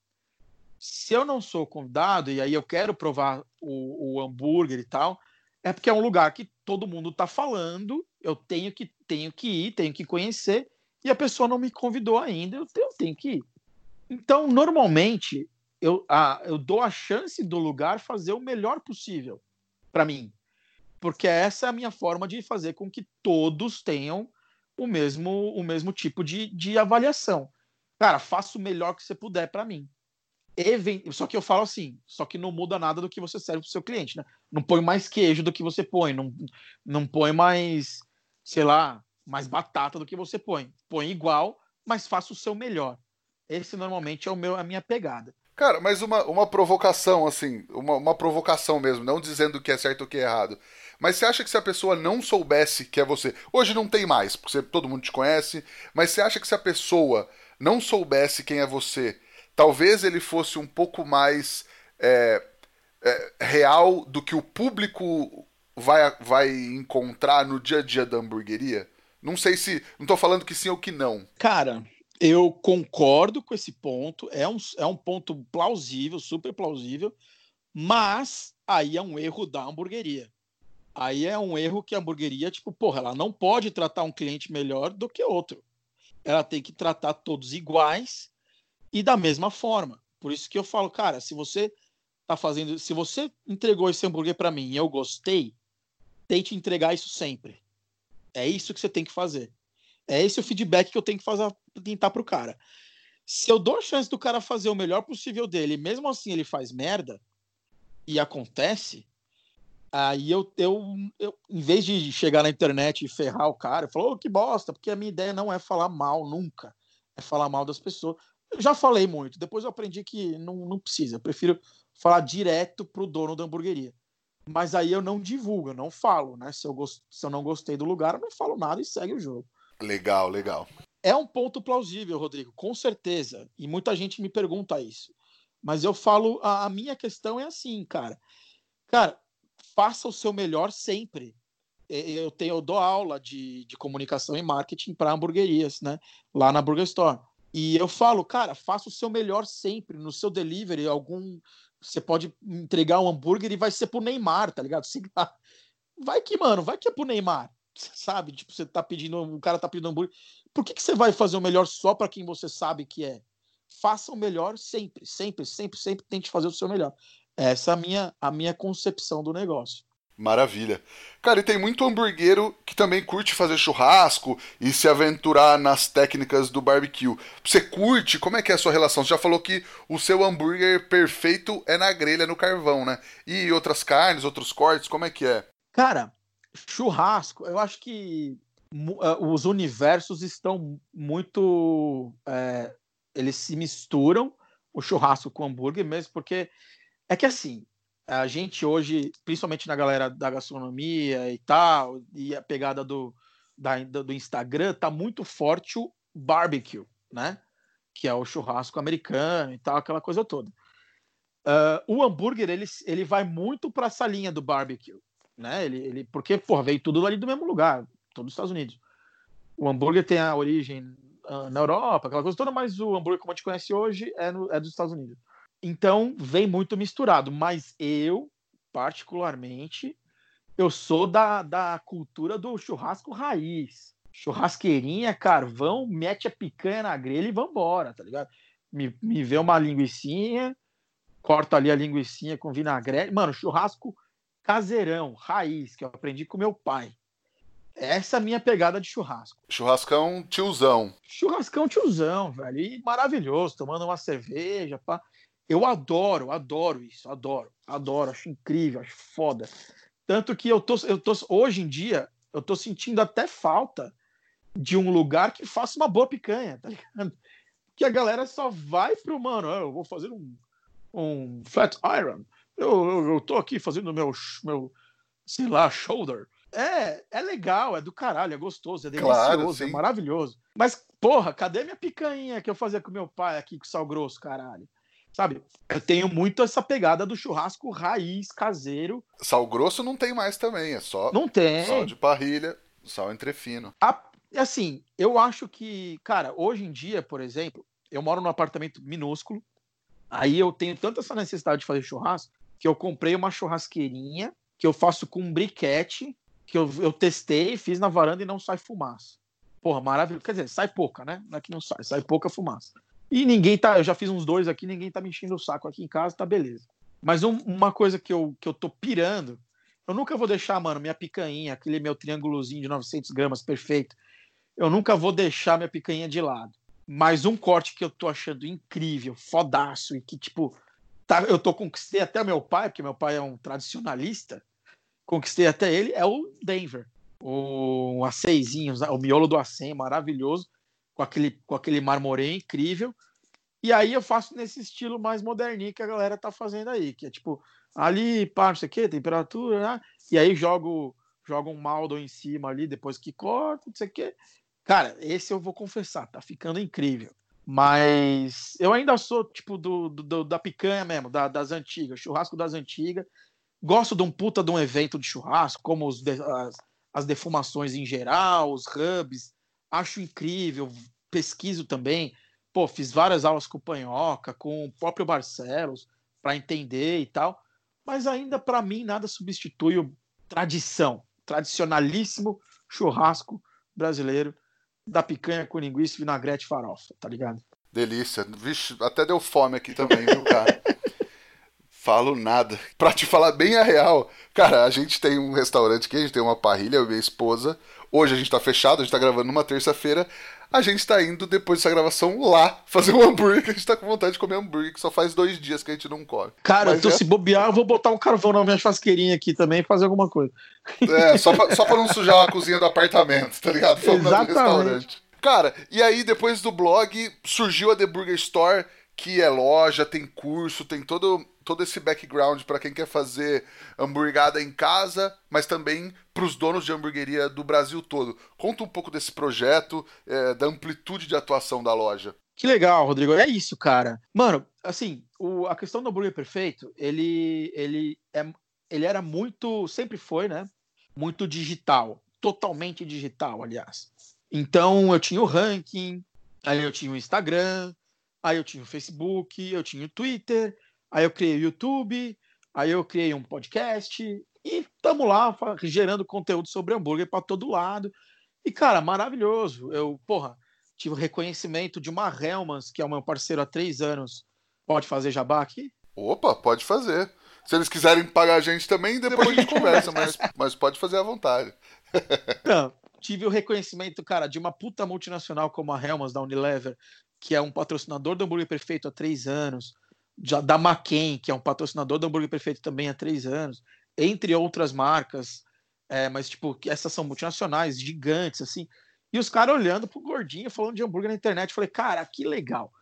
Se eu não sou convidado e aí eu quero provar o, o hambúrguer e tal, é porque é um lugar que todo mundo está falando, eu tenho que, tenho que ir, tenho que conhecer, e a pessoa não me convidou ainda, eu tenho, eu tenho que ir. Então, normalmente, eu, a, eu dou a chance do lugar fazer o melhor possível para mim porque essa é a minha forma de fazer com que todos tenham o mesmo, o mesmo tipo de, de avaliação. Cara, faça o melhor que você puder para mim. Even... Só que eu falo assim, só que não muda nada do que você serve para o seu cliente, né? Não põe mais queijo do que você põe, não, não põe mais, sei lá, mais batata do que você põe. Põe igual, mas faça o seu melhor. Esse normalmente é o meu, a minha pegada. Cara, mas uma, uma provocação, assim, uma, uma provocação mesmo, não dizendo o que é certo ou o que é errado. Mas você acha que se a pessoa não soubesse que é você, hoje não tem mais, porque todo mundo te conhece, mas você acha que se a pessoa não soubesse quem é você, talvez ele fosse um pouco mais é, é, real do que o público vai, vai encontrar no dia a dia da hamburgueria? Não sei se. Não tô falando que sim ou que não. Cara, eu concordo com esse ponto. É um, é um ponto plausível, super plausível. Mas aí é um erro da hamburgueria. Aí é um erro que a hamburgueria, tipo, porra, ela não pode tratar um cliente melhor do que outro. Ela tem que tratar todos iguais e da mesma forma. Por isso que eu falo, cara, se você tá fazendo, se você entregou esse hambúrguer para mim e eu gostei, tente entregar isso sempre. É isso que você tem que fazer. É esse o feedback que eu tenho que fazer, tentar pro cara. Se eu dou a chance do cara fazer o melhor possível dele, mesmo assim ele faz merda, e acontece, aí eu, eu, eu, em vez de chegar na internet e ferrar o cara, eu falo, oh, que bosta, porque a minha ideia não é falar mal nunca, é falar mal das pessoas. Eu já falei muito, depois eu aprendi que não, não precisa, eu prefiro falar direto pro dono da hamburgueria. Mas aí eu não divulgo, eu não falo, né? Se eu, gost... Se eu não gostei do lugar, eu não falo nada e segue o jogo. Legal, legal. É um ponto plausível, Rodrigo, com certeza. E muita gente me pergunta isso. Mas eu falo, a, a minha questão é assim, cara. Cara, faça o seu melhor sempre. Eu tenho, eu dou aula de, de comunicação e marketing para hamburguerias, né? Lá na Burger Store. E eu falo, cara, faça o seu melhor sempre no seu delivery, algum você pode entregar um hambúrguer e vai ser pro Neymar, tá ligado? Vai que, mano, vai que é pro Neymar, sabe? Tipo, você tá pedindo, o cara tá pedindo hambúrguer. Por que, que você vai fazer o melhor só para quem você sabe que é? Faça o melhor sempre, sempre, sempre, sempre tente fazer o seu melhor. Essa é a minha, a minha concepção do negócio. Maravilha. Cara, e tem muito hamburguero que também curte fazer churrasco e se aventurar nas técnicas do barbecue. Você curte? Como é que é a sua relação? Você já falou que o seu hambúrguer perfeito é na grelha, no carvão, né? E outras carnes, outros cortes, como é que é? Cara, churrasco, eu acho que uh, os universos estão muito. É, eles se misturam, o churrasco com o hambúrguer mesmo, porque é que assim, a gente hoje, principalmente na galera da gastronomia e tal, e a pegada do, da, do Instagram, tá muito forte o barbecue, né? Que é o churrasco americano e tal, aquela coisa toda. Uh, o hambúrguer, ele, ele vai muito para essa linha do barbecue, né? Ele, ele, porque, porra, veio tudo ali do mesmo lugar, todos os Estados Unidos. O hambúrguer tem a origem uh, na Europa, aquela coisa toda, mas o hambúrguer, como a gente conhece hoje, é, no, é dos Estados Unidos. Então vem muito misturado, mas eu, particularmente, eu sou da, da cultura do churrasco raiz. Churrasqueirinha, carvão, mete a picanha na grelha e vambora, tá ligado? Me, me vê uma linguiçinha, corta ali a linguiçinha com vinagrete. Mano, churrasco caseirão, raiz, que eu aprendi com meu pai. Essa é a minha pegada de churrasco. Churrascão tiozão. Churrascão tiozão, velho. E maravilhoso, tomando uma cerveja, pá. Eu adoro, adoro isso, adoro, adoro, acho incrível, acho foda. Tanto que eu tô, eu tô hoje em dia, eu tô sentindo até falta de um lugar que faça uma boa picanha, tá ligado? Que a galera só vai pro, mano, eu vou fazer um, um flat iron, eu, eu, eu tô aqui fazendo meu, meu, sei lá, shoulder. É, é legal, é do caralho, é gostoso, é delicioso, claro, é maravilhoso. Mas, porra, cadê minha picanha que eu fazia com meu pai aqui com sal grosso, caralho? Sabe? Eu tenho muito essa pegada do churrasco raiz, caseiro. Sal grosso não tem mais também, é só não tem. sal de parrilha, sal entrefino. A, assim, eu acho que, cara, hoje em dia, por exemplo, eu moro num apartamento minúsculo, aí eu tenho tanta essa necessidade de fazer churrasco, que eu comprei uma churrasqueirinha, que eu faço com um briquete, que eu, eu testei, fiz na varanda e não sai fumaça. Porra, maravilhoso. Quer dizer, sai pouca, né? Não é que não sai, sai pouca fumaça. E ninguém tá. Eu já fiz uns dois aqui, ninguém tá me enchendo o saco aqui em casa, tá beleza. Mas um, uma coisa que eu, que eu tô pirando, eu nunca vou deixar, mano, minha picanha, aquele meu triângulozinho de 900 gramas perfeito, eu nunca vou deixar minha picanha de lado. Mas um corte que eu tô achando incrível, fodaço, e que, tipo, tá, eu tô conquistei até meu pai, porque meu pai é um tradicionalista, conquistei até ele, é o Denver. O, o aceizinho, o miolo do acém, maravilhoso com aquele, com aquele marmoreio incrível. E aí eu faço nesse estilo mais moderninho que a galera tá fazendo aí, que é tipo, ali, pá, não sei o que, temperatura, né? E aí jogo, jogo um maldo em cima ali, depois que corta, não sei o que. Cara, esse eu vou confessar, tá ficando incrível. Mas eu ainda sou, tipo, do, do da picanha mesmo, da, das antigas, churrasco das antigas. Gosto de um puta de um evento de churrasco, como os, as, as defumações em geral, os hubs, acho incrível, pesquiso também. Pô, fiz várias aulas com o Panhoca, com o próprio Barcelos, para entender e tal. Mas ainda, para mim, nada substitui o tradição, tradicionalíssimo churrasco brasileiro da picanha com linguiça, vinagrete e farofa, tá ligado? Delícia. Vixe, até deu fome aqui também, viu, cara? Falo nada. Pra te falar bem a real, cara, a gente tem um restaurante aqui, a gente tem uma parrilha, eu e minha esposa. Hoje a gente tá fechado, a gente tá gravando numa terça-feira. A gente tá indo, depois dessa gravação, lá fazer um hambúrguer, que a gente tá com vontade de comer hambúrguer, que só faz dois dias que a gente não come. Cara, Mas tô é... se bobear, eu vou botar um carvão na minha churrasqueirinha aqui também e fazer alguma coisa. É, só pra, só pra não sujar a cozinha do apartamento, tá ligado? Exatamente. Cara, e aí depois do blog surgiu a The Burger Store, que é loja, tem curso, tem todo, todo esse background para quem quer fazer hamburgada em casa, mas também para os donos de hamburgueria do Brasil todo. Conta um pouco desse projeto, é, da amplitude de atuação da loja. Que legal, Rodrigo. É isso, cara. Mano, assim, o, a questão do hambúrguer perfeito, ele, ele, é, ele era muito, sempre foi, né? Muito digital, totalmente digital, aliás. Então eu tinha o ranking, aí eu tinha o Instagram, Aí eu tinha o Facebook, eu tinha o Twitter, aí eu criei o YouTube, aí eu criei um podcast e estamos lá gerando conteúdo sobre hambúrguer para todo lado. E, cara, maravilhoso. Eu, porra, tive o reconhecimento de uma Helmans, que é o meu parceiro há três anos. Pode fazer jabá aqui? Opa, pode fazer. Se eles quiserem pagar a gente também, depois a gente conversa, mas, mas pode fazer à vontade. Não, tive o reconhecimento, cara, de uma puta multinacional como a Helmans da Unilever, que é um patrocinador do Hambúrguer Perfeito há três anos, da McCain, que é um patrocinador do Hambúrguer Perfeito também há três anos, entre outras marcas, é, mas tipo, essas são multinacionais, gigantes, assim, e os caras olhando pro gordinho, falando de hambúrguer na internet, falei, cara, que legal.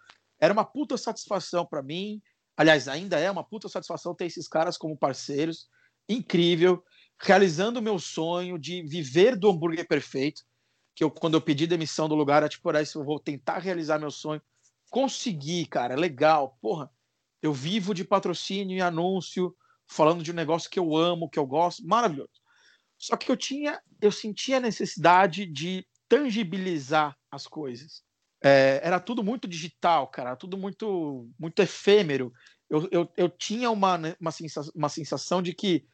Era uma puta satisfação para mim, aliás, ainda é uma puta satisfação ter esses caras como parceiros, incrível, realizando o meu sonho de viver do hambúrguer perfeito, que eu, quando eu pedi demissão do lugar, era tipo, era isso, eu vou tentar realizar meu sonho. Consegui, cara, legal. Porra, eu vivo de patrocínio e anúncio, falando de um negócio que eu amo, que eu gosto, maravilhoso. Só que eu tinha, eu sentia a necessidade de tangibilizar as coisas. É, era tudo muito digital, cara, tudo muito, muito efêmero. Eu, eu, eu tinha uma, né, uma, sensação, uma sensação de que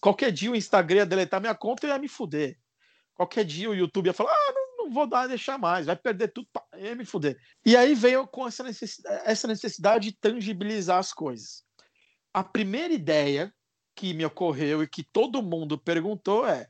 qualquer dia o Instagram ia deletar minha conta e ia me fuder. Qualquer dia o YouTube ia falar: ah, vou dar, deixar mais, vai perder tudo, pá, ia me fuder. E aí veio com essa necessidade, essa necessidade de tangibilizar as coisas. A primeira ideia que me ocorreu e que todo mundo perguntou é: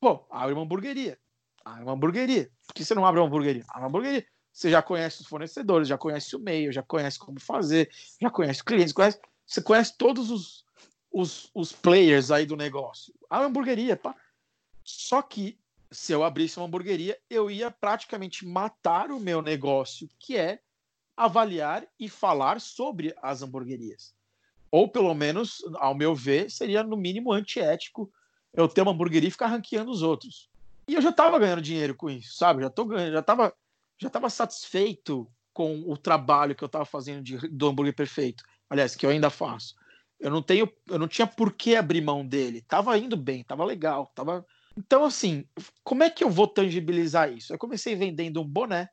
pô, abre uma hamburgueria. Abre uma hamburgueria. Por que você não abre uma hamburgueria? Abre uma hamburgueria. Você já conhece os fornecedores, já conhece o meio, já conhece como fazer, já conhece os clientes, conhece, você conhece todos os, os, os players aí do negócio. A hamburgueria, pá. Só que se eu abrisse uma hamburgueria, eu ia praticamente matar o meu negócio, que é avaliar e falar sobre as hamburguerias. Ou pelo menos, ao meu ver, seria no mínimo antiético eu ter uma hamburgueria e ficar ranqueando os outros. E eu já estava ganhando dinheiro com isso, sabe? Já tô ganhando, já estava já tava satisfeito com o trabalho que eu estava fazendo de, do hambúrguer perfeito. Aliás, que eu ainda faço. Eu não tenho, eu não tinha por que abrir mão dele. Tava indo bem, tava legal, tava então, assim, como é que eu vou tangibilizar isso? Eu comecei vendendo um boné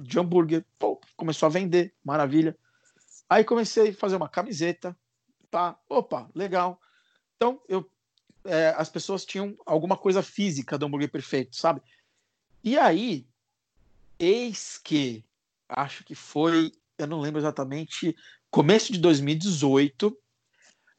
de hambúrguer, pô, começou a vender, maravilha. Aí comecei a fazer uma camiseta, tá? Opa, legal. Então, eu, é, as pessoas tinham alguma coisa física do hambúrguer perfeito, sabe? E aí, eis que, acho que foi, eu não lembro exatamente, começo de 2018,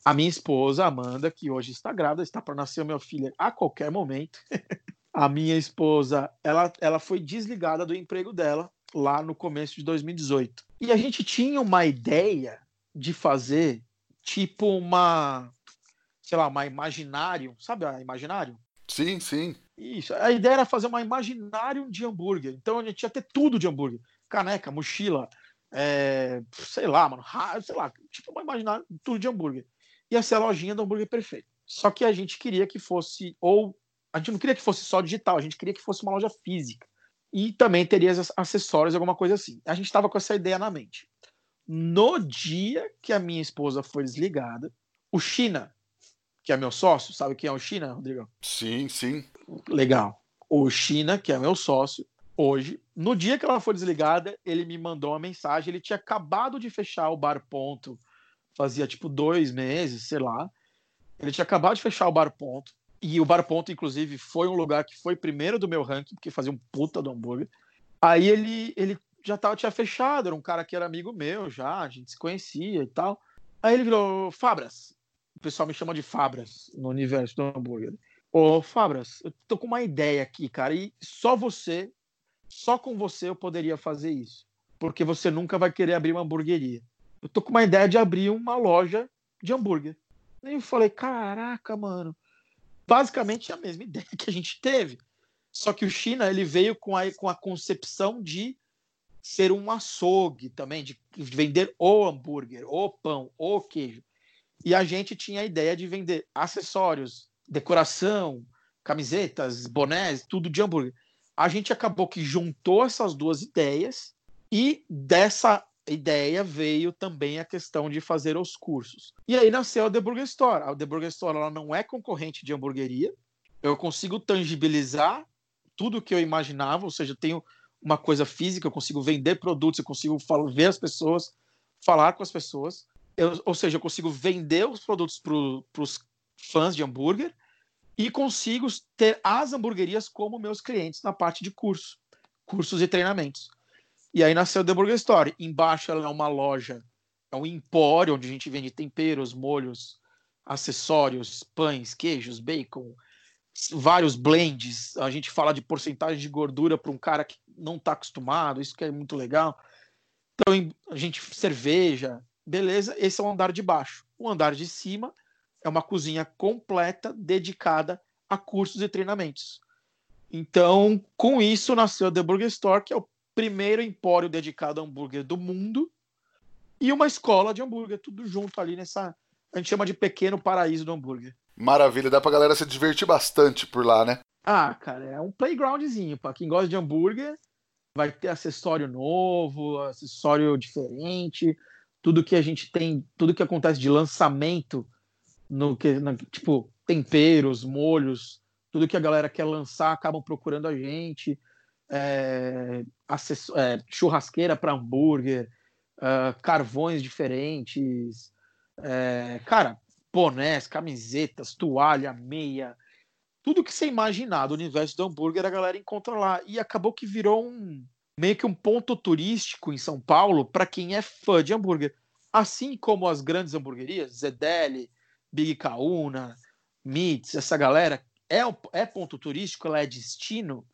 a minha esposa, Amanda, que hoje está grávida, está para nascer meu filho a qualquer momento. a minha esposa, ela, ela foi desligada do emprego dela lá no começo de 2018. E a gente tinha uma ideia de fazer tipo uma, sei lá, uma imaginário, sabe a imaginário? Sim, sim. Isso. A ideia era fazer uma imaginário de hambúrguer. Então a gente ia ter tudo de hambúrguer: caneca, mochila, é, sei lá, mano, sei lá, tipo uma imaginário, tudo de hambúrguer ia ser a lojinha do hambúrguer perfeito. Só que a gente queria que fosse, ou a gente não queria que fosse só digital, a gente queria que fosse uma loja física. E também teria acessórios, alguma coisa assim. A gente estava com essa ideia na mente. No dia que a minha esposa foi desligada, o China, que é meu sócio, sabe quem é o China, Rodrigo? Sim, sim. Legal. O China, que é meu sócio, hoje, no dia que ela foi desligada, ele me mandou uma mensagem. Ele tinha acabado de fechar o Bar Ponto fazia tipo dois meses, sei lá. Ele tinha acabado de fechar o Bar Ponto. E o Bar Ponto, inclusive, foi um lugar que foi primeiro do meu ranking, porque fazia um puta do hambúrguer. Aí ele, ele já tava, tinha fechado, era um cara que era amigo meu já, a gente se conhecia e tal. Aí ele virou Fabras. O pessoal me chama de Fabras no universo do hambúrguer. Ô, Fabras, eu tô com uma ideia aqui, cara, e só você, só com você eu poderia fazer isso. Porque você nunca vai querer abrir uma hamburgueria. Eu tô com uma ideia de abrir uma loja de hambúrguer. E eu falei, caraca, mano. Basicamente a mesma ideia que a gente teve. Só que o China, ele veio com a, com a concepção de ser um açougue também, de vender o hambúrguer, o pão, o queijo. E a gente tinha a ideia de vender acessórios, decoração, camisetas, bonés, tudo de hambúrguer. A gente acabou que juntou essas duas ideias e dessa ideia veio também a questão de fazer os cursos. E aí nasceu a The Burger Store. A The Burger Store ela não é concorrente de hamburgueria. Eu consigo tangibilizar tudo o que eu imaginava, ou seja, tenho uma coisa física, eu consigo vender produtos, eu consigo ver as pessoas, falar com as pessoas. Eu, ou seja, eu consigo vender os produtos para os fãs de hambúrguer e consigo ter as hamburguerias como meus clientes na parte de curso, cursos e treinamentos. E aí nasceu The Burger Store. Embaixo ela é uma loja, é um empório onde a gente vende temperos, molhos, acessórios, pães, queijos, bacon, vários blends. A gente fala de porcentagem de gordura para um cara que não está acostumado, isso que é muito legal. Então, a gente cerveja, beleza? Esse é o andar de baixo. O andar de cima é uma cozinha completa dedicada a cursos e treinamentos. Então, com isso nasceu a The Burger Store, que é o primeiro empório dedicado a hambúrguer do mundo e uma escola de hambúrguer, tudo junto ali nessa, a gente chama de pequeno paraíso do hambúrguer. Maravilha, dá pra galera se divertir bastante por lá, né? Ah, cara, é um playgroundzinho. Pra quem gosta de hambúrguer, vai ter acessório novo, acessório diferente, tudo que a gente tem, tudo que acontece de lançamento no que, na, tipo, temperos, molhos, tudo que a galera quer lançar, acabam procurando a gente. É, é, churrasqueira para hambúrguer, uh, carvões diferentes. É, cara, bonés, camisetas, toalha, meia, tudo que você imaginar do universo do hambúrguer a galera encontra lá. E acabou que virou um meio que um ponto turístico em São Paulo para quem é fã de hambúrguer. Assim como as grandes hamburguerias, Zedeli, Big Kauna, Meats, essa galera é, é ponto turístico, ela é destino.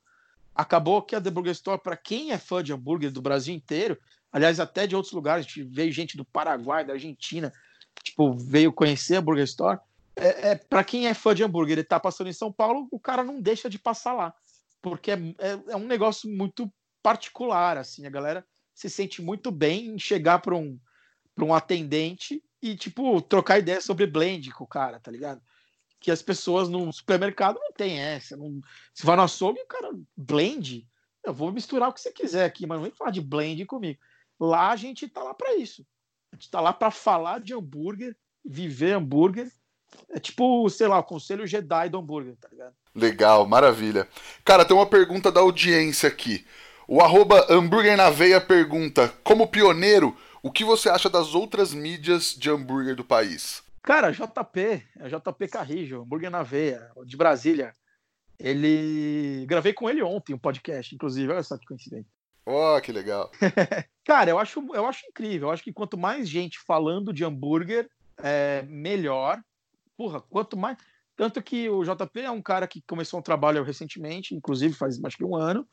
Acabou que a The Burger Store, para quem é fã de hambúrguer do Brasil inteiro, aliás, até de outros lugares, veio gente do Paraguai, da Argentina, tipo, veio conhecer a Burger Store. É, é para quem é fã de hambúrguer e tá passando em São Paulo, o cara não deixa de passar lá, porque é, é, é um negócio muito particular, assim, a galera se sente muito bem em chegar para um, um atendente e, tipo, trocar ideia sobre blend com o cara, tá ligado? Que as pessoas no supermercado não tem essa. Não... Se vai no açougue, o cara, blend, eu vou misturar o que você quiser aqui, mas não vem falar de blend comigo. Lá a gente tá lá para isso. A gente tá lá para falar de hambúrguer, viver hambúrguer. É tipo, sei lá, o conselho Jedi do hambúrguer, tá ligado? Legal, maravilha. Cara, tem uma pergunta da audiência aqui. O arroba hambúrguer na veia pergunta: como pioneiro, o que você acha das outras mídias de hambúrguer do país? Cara, JP, é JP Carrijo, hambúrguer na veia, de Brasília. Ele. Gravei com ele ontem um podcast, inclusive, olha só que coincidência. Oh, que legal. Cara, eu acho, eu acho incrível. Eu acho que quanto mais gente falando de hambúrguer, é, melhor. Porra, quanto mais. Tanto que o JP é um cara que começou um trabalho recentemente, inclusive faz acho que um ano.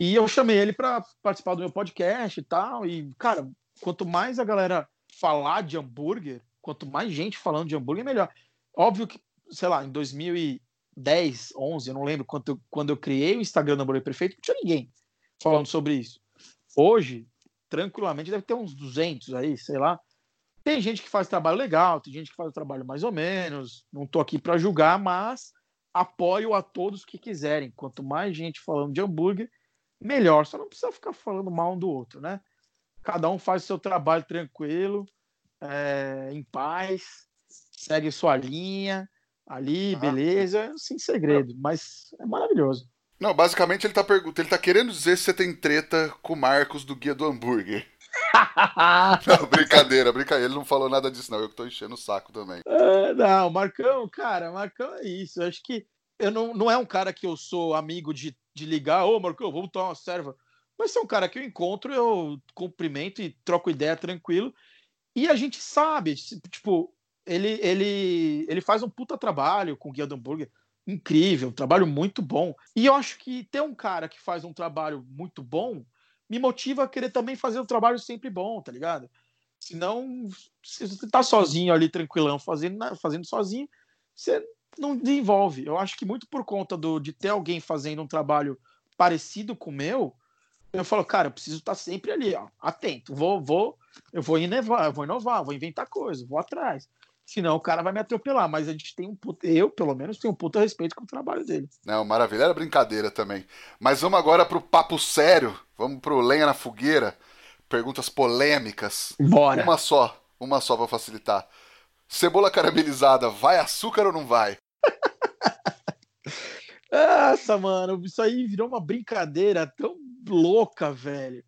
E eu chamei ele para participar do meu podcast e tal. E, cara, quanto mais a galera falar de hambúrguer, quanto mais gente falando de hambúrguer, melhor. Óbvio que, sei lá, em 2010, 11, eu não lembro quando eu, quando eu criei o Instagram do Hambúrguer Perfeito, não tinha ninguém falando sobre isso. Hoje, tranquilamente, deve ter uns 200 aí, sei lá. Tem gente que faz trabalho legal, tem gente que faz trabalho mais ou menos. Não estou aqui para julgar, mas apoio a todos que quiserem. Quanto mais gente falando de hambúrguer, melhor. Só não precisa ficar falando mal um do outro, né? Cada um faz o seu trabalho tranquilo, é, em paz, segue sua linha ali, beleza, sem segredo, mas é maravilhoso. Não, basicamente ele tá perguntando, ele tá querendo dizer se você tem treta com o Marcos do Guia do Hambúrguer. não, brincadeira, brincadeira. Ele não falou nada disso, não. Eu que tô enchendo o saco também. É, não, Marcão, cara, Marcão é isso. Eu acho que eu não, não é um cara que eu sou amigo de, de ligar, ô Marcão, vamos tomar uma serva. Mas é um cara que eu encontro, eu cumprimento e troco ideia tranquilo. E a gente sabe, tipo, ele, ele, ele faz um puta trabalho com o Guia do Hambúrguer incrível, um trabalho muito bom. E eu acho que ter um cara que faz um trabalho muito bom me motiva a querer também fazer um trabalho sempre bom, tá ligado? Senão, se você tá sozinho ali, tranquilão, fazendo, fazendo sozinho, você não desenvolve. Eu acho que muito por conta do, de ter alguém fazendo um trabalho parecido com o meu, eu falo, cara, eu preciso estar sempre ali, ó, atento. Vou, vou, eu vou inovar, eu vou inovar, vou inventar coisas, vou atrás. Senão o cara vai me atropelar, mas a gente tem um puto, eu, pelo menos, tenho um puto respeito com o trabalho dele. Não, maravilha, era brincadeira também. Mas vamos agora pro papo sério, vamos pro lenha na fogueira. Perguntas polêmicas. Bora. Uma só, uma só para facilitar. Cebola caramelizada, vai açúcar ou não vai? Nossa, mano, isso aí virou uma brincadeira tão louca, velho.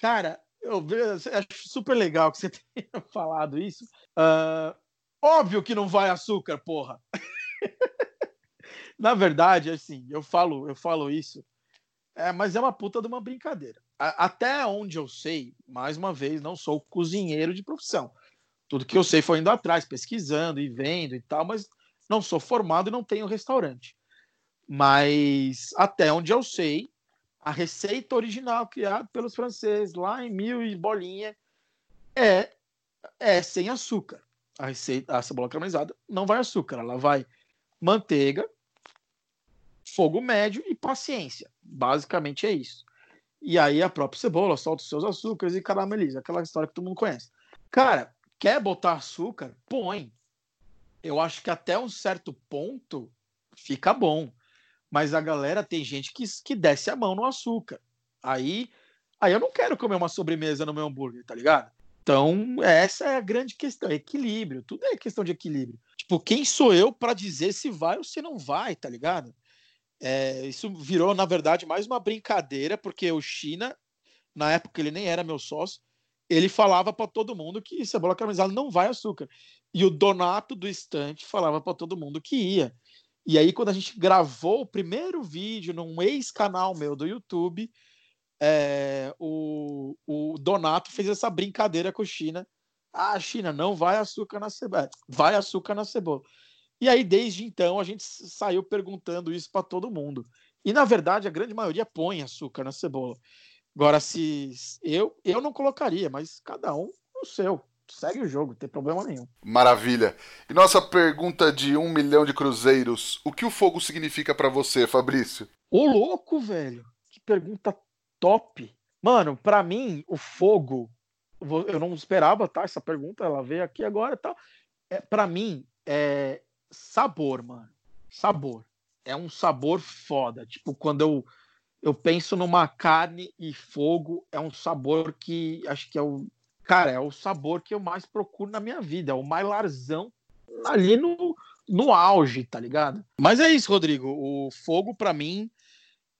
Cara, eu acho super legal que você tenha falado isso. Uh, óbvio que não vai açúcar, porra. Na verdade, assim, eu falo, eu falo isso, é, mas é uma puta de uma brincadeira. A, até onde eu sei, mais uma vez, não sou cozinheiro de profissão. Tudo que eu sei foi indo atrás, pesquisando e vendo e tal, mas não sou formado e não tenho restaurante. Mas até onde eu sei, a receita original criada pelos franceses lá em mil e bolinha é, é sem açúcar. A receita, a cebola caramelizada não vai açúcar, ela vai manteiga, fogo médio e paciência. Basicamente é isso. E aí a própria cebola solta os seus açúcares e carameliza, aquela história que todo mundo conhece. Cara, quer botar açúcar? Põe. Eu acho que até um certo ponto fica bom mas a galera tem gente que, que desce a mão no açúcar. Aí, aí eu não quero comer uma sobremesa no meu hambúrguer, tá ligado? Então, essa é a grande questão, é equilíbrio. Tudo é questão de equilíbrio. Tipo, quem sou eu para dizer se vai ou se não vai, tá ligado? É, isso virou, na verdade, mais uma brincadeira, porque o China, na época ele nem era meu sócio, ele falava para todo mundo que cebola caramelizada não vai açúcar. E o Donato do estante falava para todo mundo que ia. E aí, quando a gente gravou o primeiro vídeo num ex-canal meu do YouTube, é, o, o Donato fez essa brincadeira com a China. Ah, China, não vai açúcar na cebola. Vai açúcar na cebola. E aí, desde então, a gente saiu perguntando isso para todo mundo. E, na verdade, a grande maioria põe açúcar na cebola. Agora, se eu, eu não colocaria, mas cada um o seu segue o jogo, não tem problema nenhum. Maravilha. E nossa pergunta de um milhão de cruzeiros: o que o fogo significa para você, Fabrício? Ô louco, velho. Que pergunta top. Mano, para mim, o fogo. Eu não esperava, tá? Essa pergunta, ela veio aqui agora e tal. É, para mim, é sabor, mano. Sabor. É um sabor foda. Tipo, quando eu, eu penso numa carne e fogo, é um sabor que acho que é o cara, é o sabor que eu mais procuro na minha vida, é o mailarzão ali no, no auge, tá ligado? Mas é isso, Rodrigo. O fogo, para mim,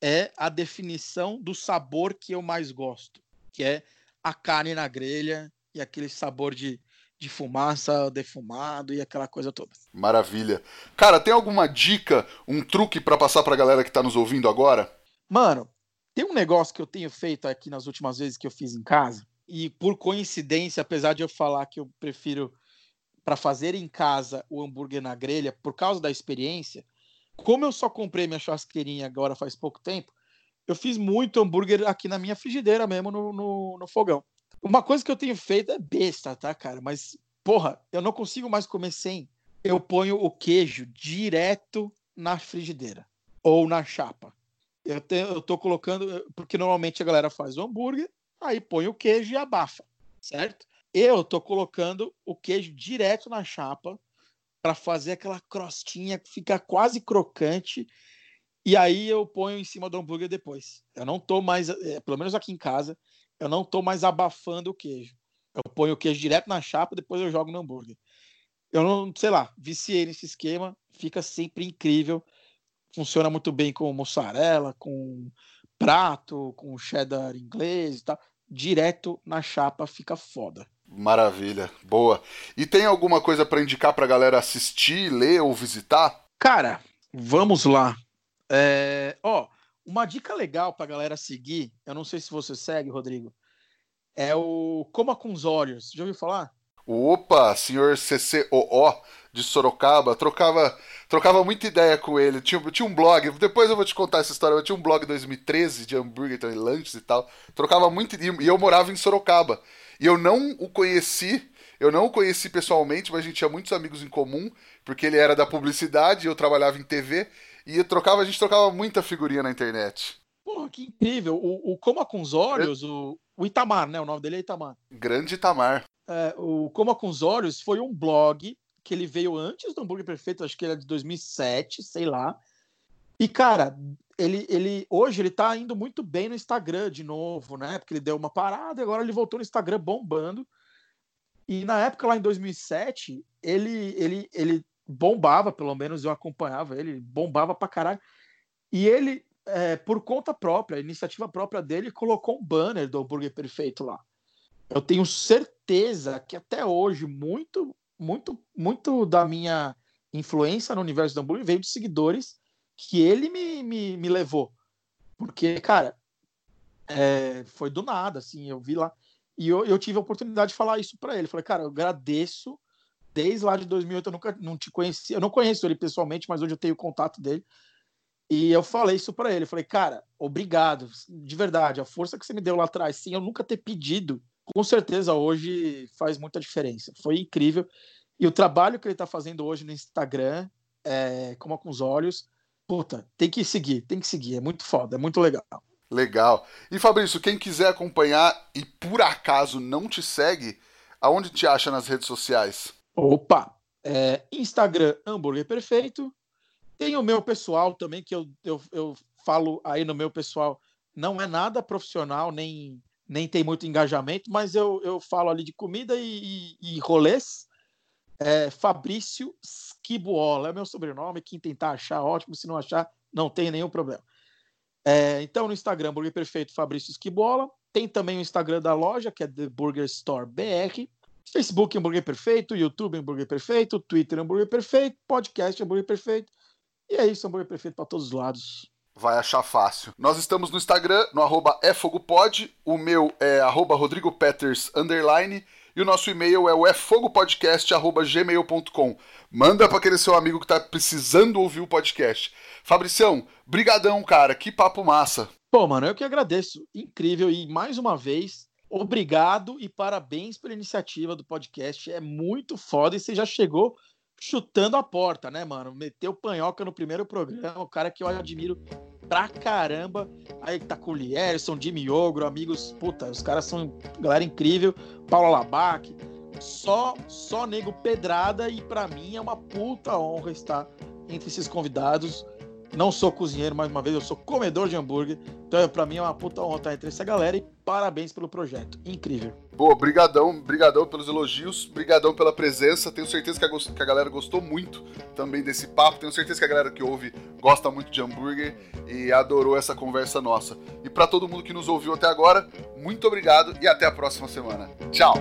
é a definição do sabor que eu mais gosto, que é a carne na grelha e aquele sabor de, de fumaça defumado e aquela coisa toda. Maravilha. Cara, tem alguma dica, um truque para passar pra galera que tá nos ouvindo agora? Mano, tem um negócio que eu tenho feito aqui nas últimas vezes que eu fiz em casa, e por coincidência, apesar de eu falar que eu prefiro para fazer em casa o hambúrguer na grelha, por causa da experiência, como eu só comprei minha churrasqueirinha agora faz pouco tempo, eu fiz muito hambúrguer aqui na minha frigideira mesmo, no, no, no fogão. Uma coisa que eu tenho feito é besta, tá, cara? Mas, porra, eu não consigo mais comer sem. Eu ponho o queijo direto na frigideira ou na chapa. Eu, eu tô colocando, porque normalmente a galera faz o hambúrguer, aí põe o queijo e abafa, certo? Eu tô colocando o queijo direto na chapa para fazer aquela crostinha que fica quase crocante e aí eu ponho em cima do hambúrguer depois. Eu não tô mais, é, pelo menos aqui em casa, eu não tô mais abafando o queijo. Eu ponho o queijo direto na chapa, depois eu jogo no hambúrguer. Eu não, sei lá, viciei nesse esquema, fica sempre incrível. Funciona muito bem com mussarela, com prato, com cheddar inglês e tal direto na chapa fica foda. Maravilha, boa. E tem alguma coisa para indicar pra galera assistir, ler ou visitar? Cara, vamos lá. É... Ó, uma dica legal pra galera seguir, eu não sei se você segue, Rodrigo, é o Coma com os Olhos. Já ouviu falar? Opa, senhor CCOO de Sorocaba, trocava, trocava muita ideia com ele. Tinha, tinha um blog, depois eu vou te contar essa história. Eu tinha um blog em 2013 de hambúrguer, então, lanches e tal. Trocava muito e eu morava em Sorocaba. E eu não o conheci, eu não o conheci pessoalmente, mas a gente tinha muitos amigos em comum, porque ele era da publicidade, eu trabalhava em TV e trocava, a gente trocava muita figurinha na internet. Porra, que incrível. O, o Coma com os Olhos, o, o Itamar, né? O nome dele é Itamar. Grande Itamar. É, o Coma com os Olhos foi um blog que ele veio antes do Hambúrguer Perfeito, acho que era de 2007, sei lá. E, cara, ele, ele hoje ele tá indo muito bem no Instagram de novo, né? Porque ele deu uma parada e agora ele voltou no Instagram bombando. E na época, lá em 2007, ele, ele, ele bombava, pelo menos eu acompanhava ele, bombava pra caralho. E ele, é, por conta própria, iniciativa própria dele, colocou um banner do Hambúrguer Perfeito lá. Eu tenho certeza que até hoje, muito, muito, muito da minha influência no universo do hambúrguer veio de seguidores que ele me, me, me levou. Porque, cara, é, foi do nada, assim, eu vi lá. E eu, eu tive a oportunidade de falar isso para ele. Falei, cara, eu agradeço. Desde lá de 2008 eu nunca não te conheci. Eu não conheço ele pessoalmente, mas hoje eu tenho contato dele. E eu falei isso para ele. Falei, cara, obrigado. De verdade, a força que você me deu lá atrás, sem eu nunca ter pedido, com certeza hoje faz muita diferença. Foi incrível. E o trabalho que ele está fazendo hoje no Instagram, é, como com os olhos, puta, tem que seguir, tem que seguir. É muito foda, é muito legal. Legal. E Fabrício, quem quiser acompanhar e por acaso não te segue, aonde te acha nas redes sociais? Opa! É, Instagram Hambúrguer Perfeito. Tem o meu pessoal também, que eu, eu, eu falo aí no meu pessoal, não é nada profissional, nem nem tem muito engajamento, mas eu, eu falo ali de comida e, e, e rolês. É, Fabrício Schibuola é meu sobrenome. Quem tentar achar, ótimo. Se não achar, não tem nenhum problema. É, então, no Instagram, Burger Perfeito Fabrício Schibuola. Tem também o Instagram da loja, que é The Burger Store BR. Facebook Hambúrguer Perfeito, YouTube Hambúrguer Perfeito, Twitter Hambúrguer Perfeito, Podcast Hambúrguer Perfeito. E é isso, Hambúrguer Perfeito para todos os lados vai achar fácil. Nós estamos no Instagram, no arroba efogopod, o meu é arroba rodrigopeters, e o nosso e-mail é o efogopodcast.gmail.com. Manda para aquele seu amigo que tá precisando ouvir o podcast. Fabricião, brigadão, cara, que papo massa. Pô, mano, eu que agradeço. Incrível, e mais uma vez, obrigado e parabéns pela iniciativa do podcast. É muito foda e você já chegou chutando a porta, né, mano? Meteu panhoca no primeiro programa, o cara que eu admiro pra caramba. Aí tá com o Lierson, Jimmy Ogro, amigos, puta, os caras são galera incrível. Paula Labac, só, só nego pedrada e para mim é uma puta honra estar entre esses convidados. Não sou cozinheiro, mais uma vez, eu sou comedor de hambúrguer. Então, para mim é uma puta honra estar entre essa galera e parabéns pelo projeto. Incrível. Pô, brigadão, brigadão pelos elogios, brigadão pela presença. Tenho certeza que a, que a, galera gostou muito também desse papo. Tenho certeza que a galera que ouve gosta muito de hambúrguer e adorou essa conversa nossa. E para todo mundo que nos ouviu até agora, muito obrigado e até a próxima semana. Tchau.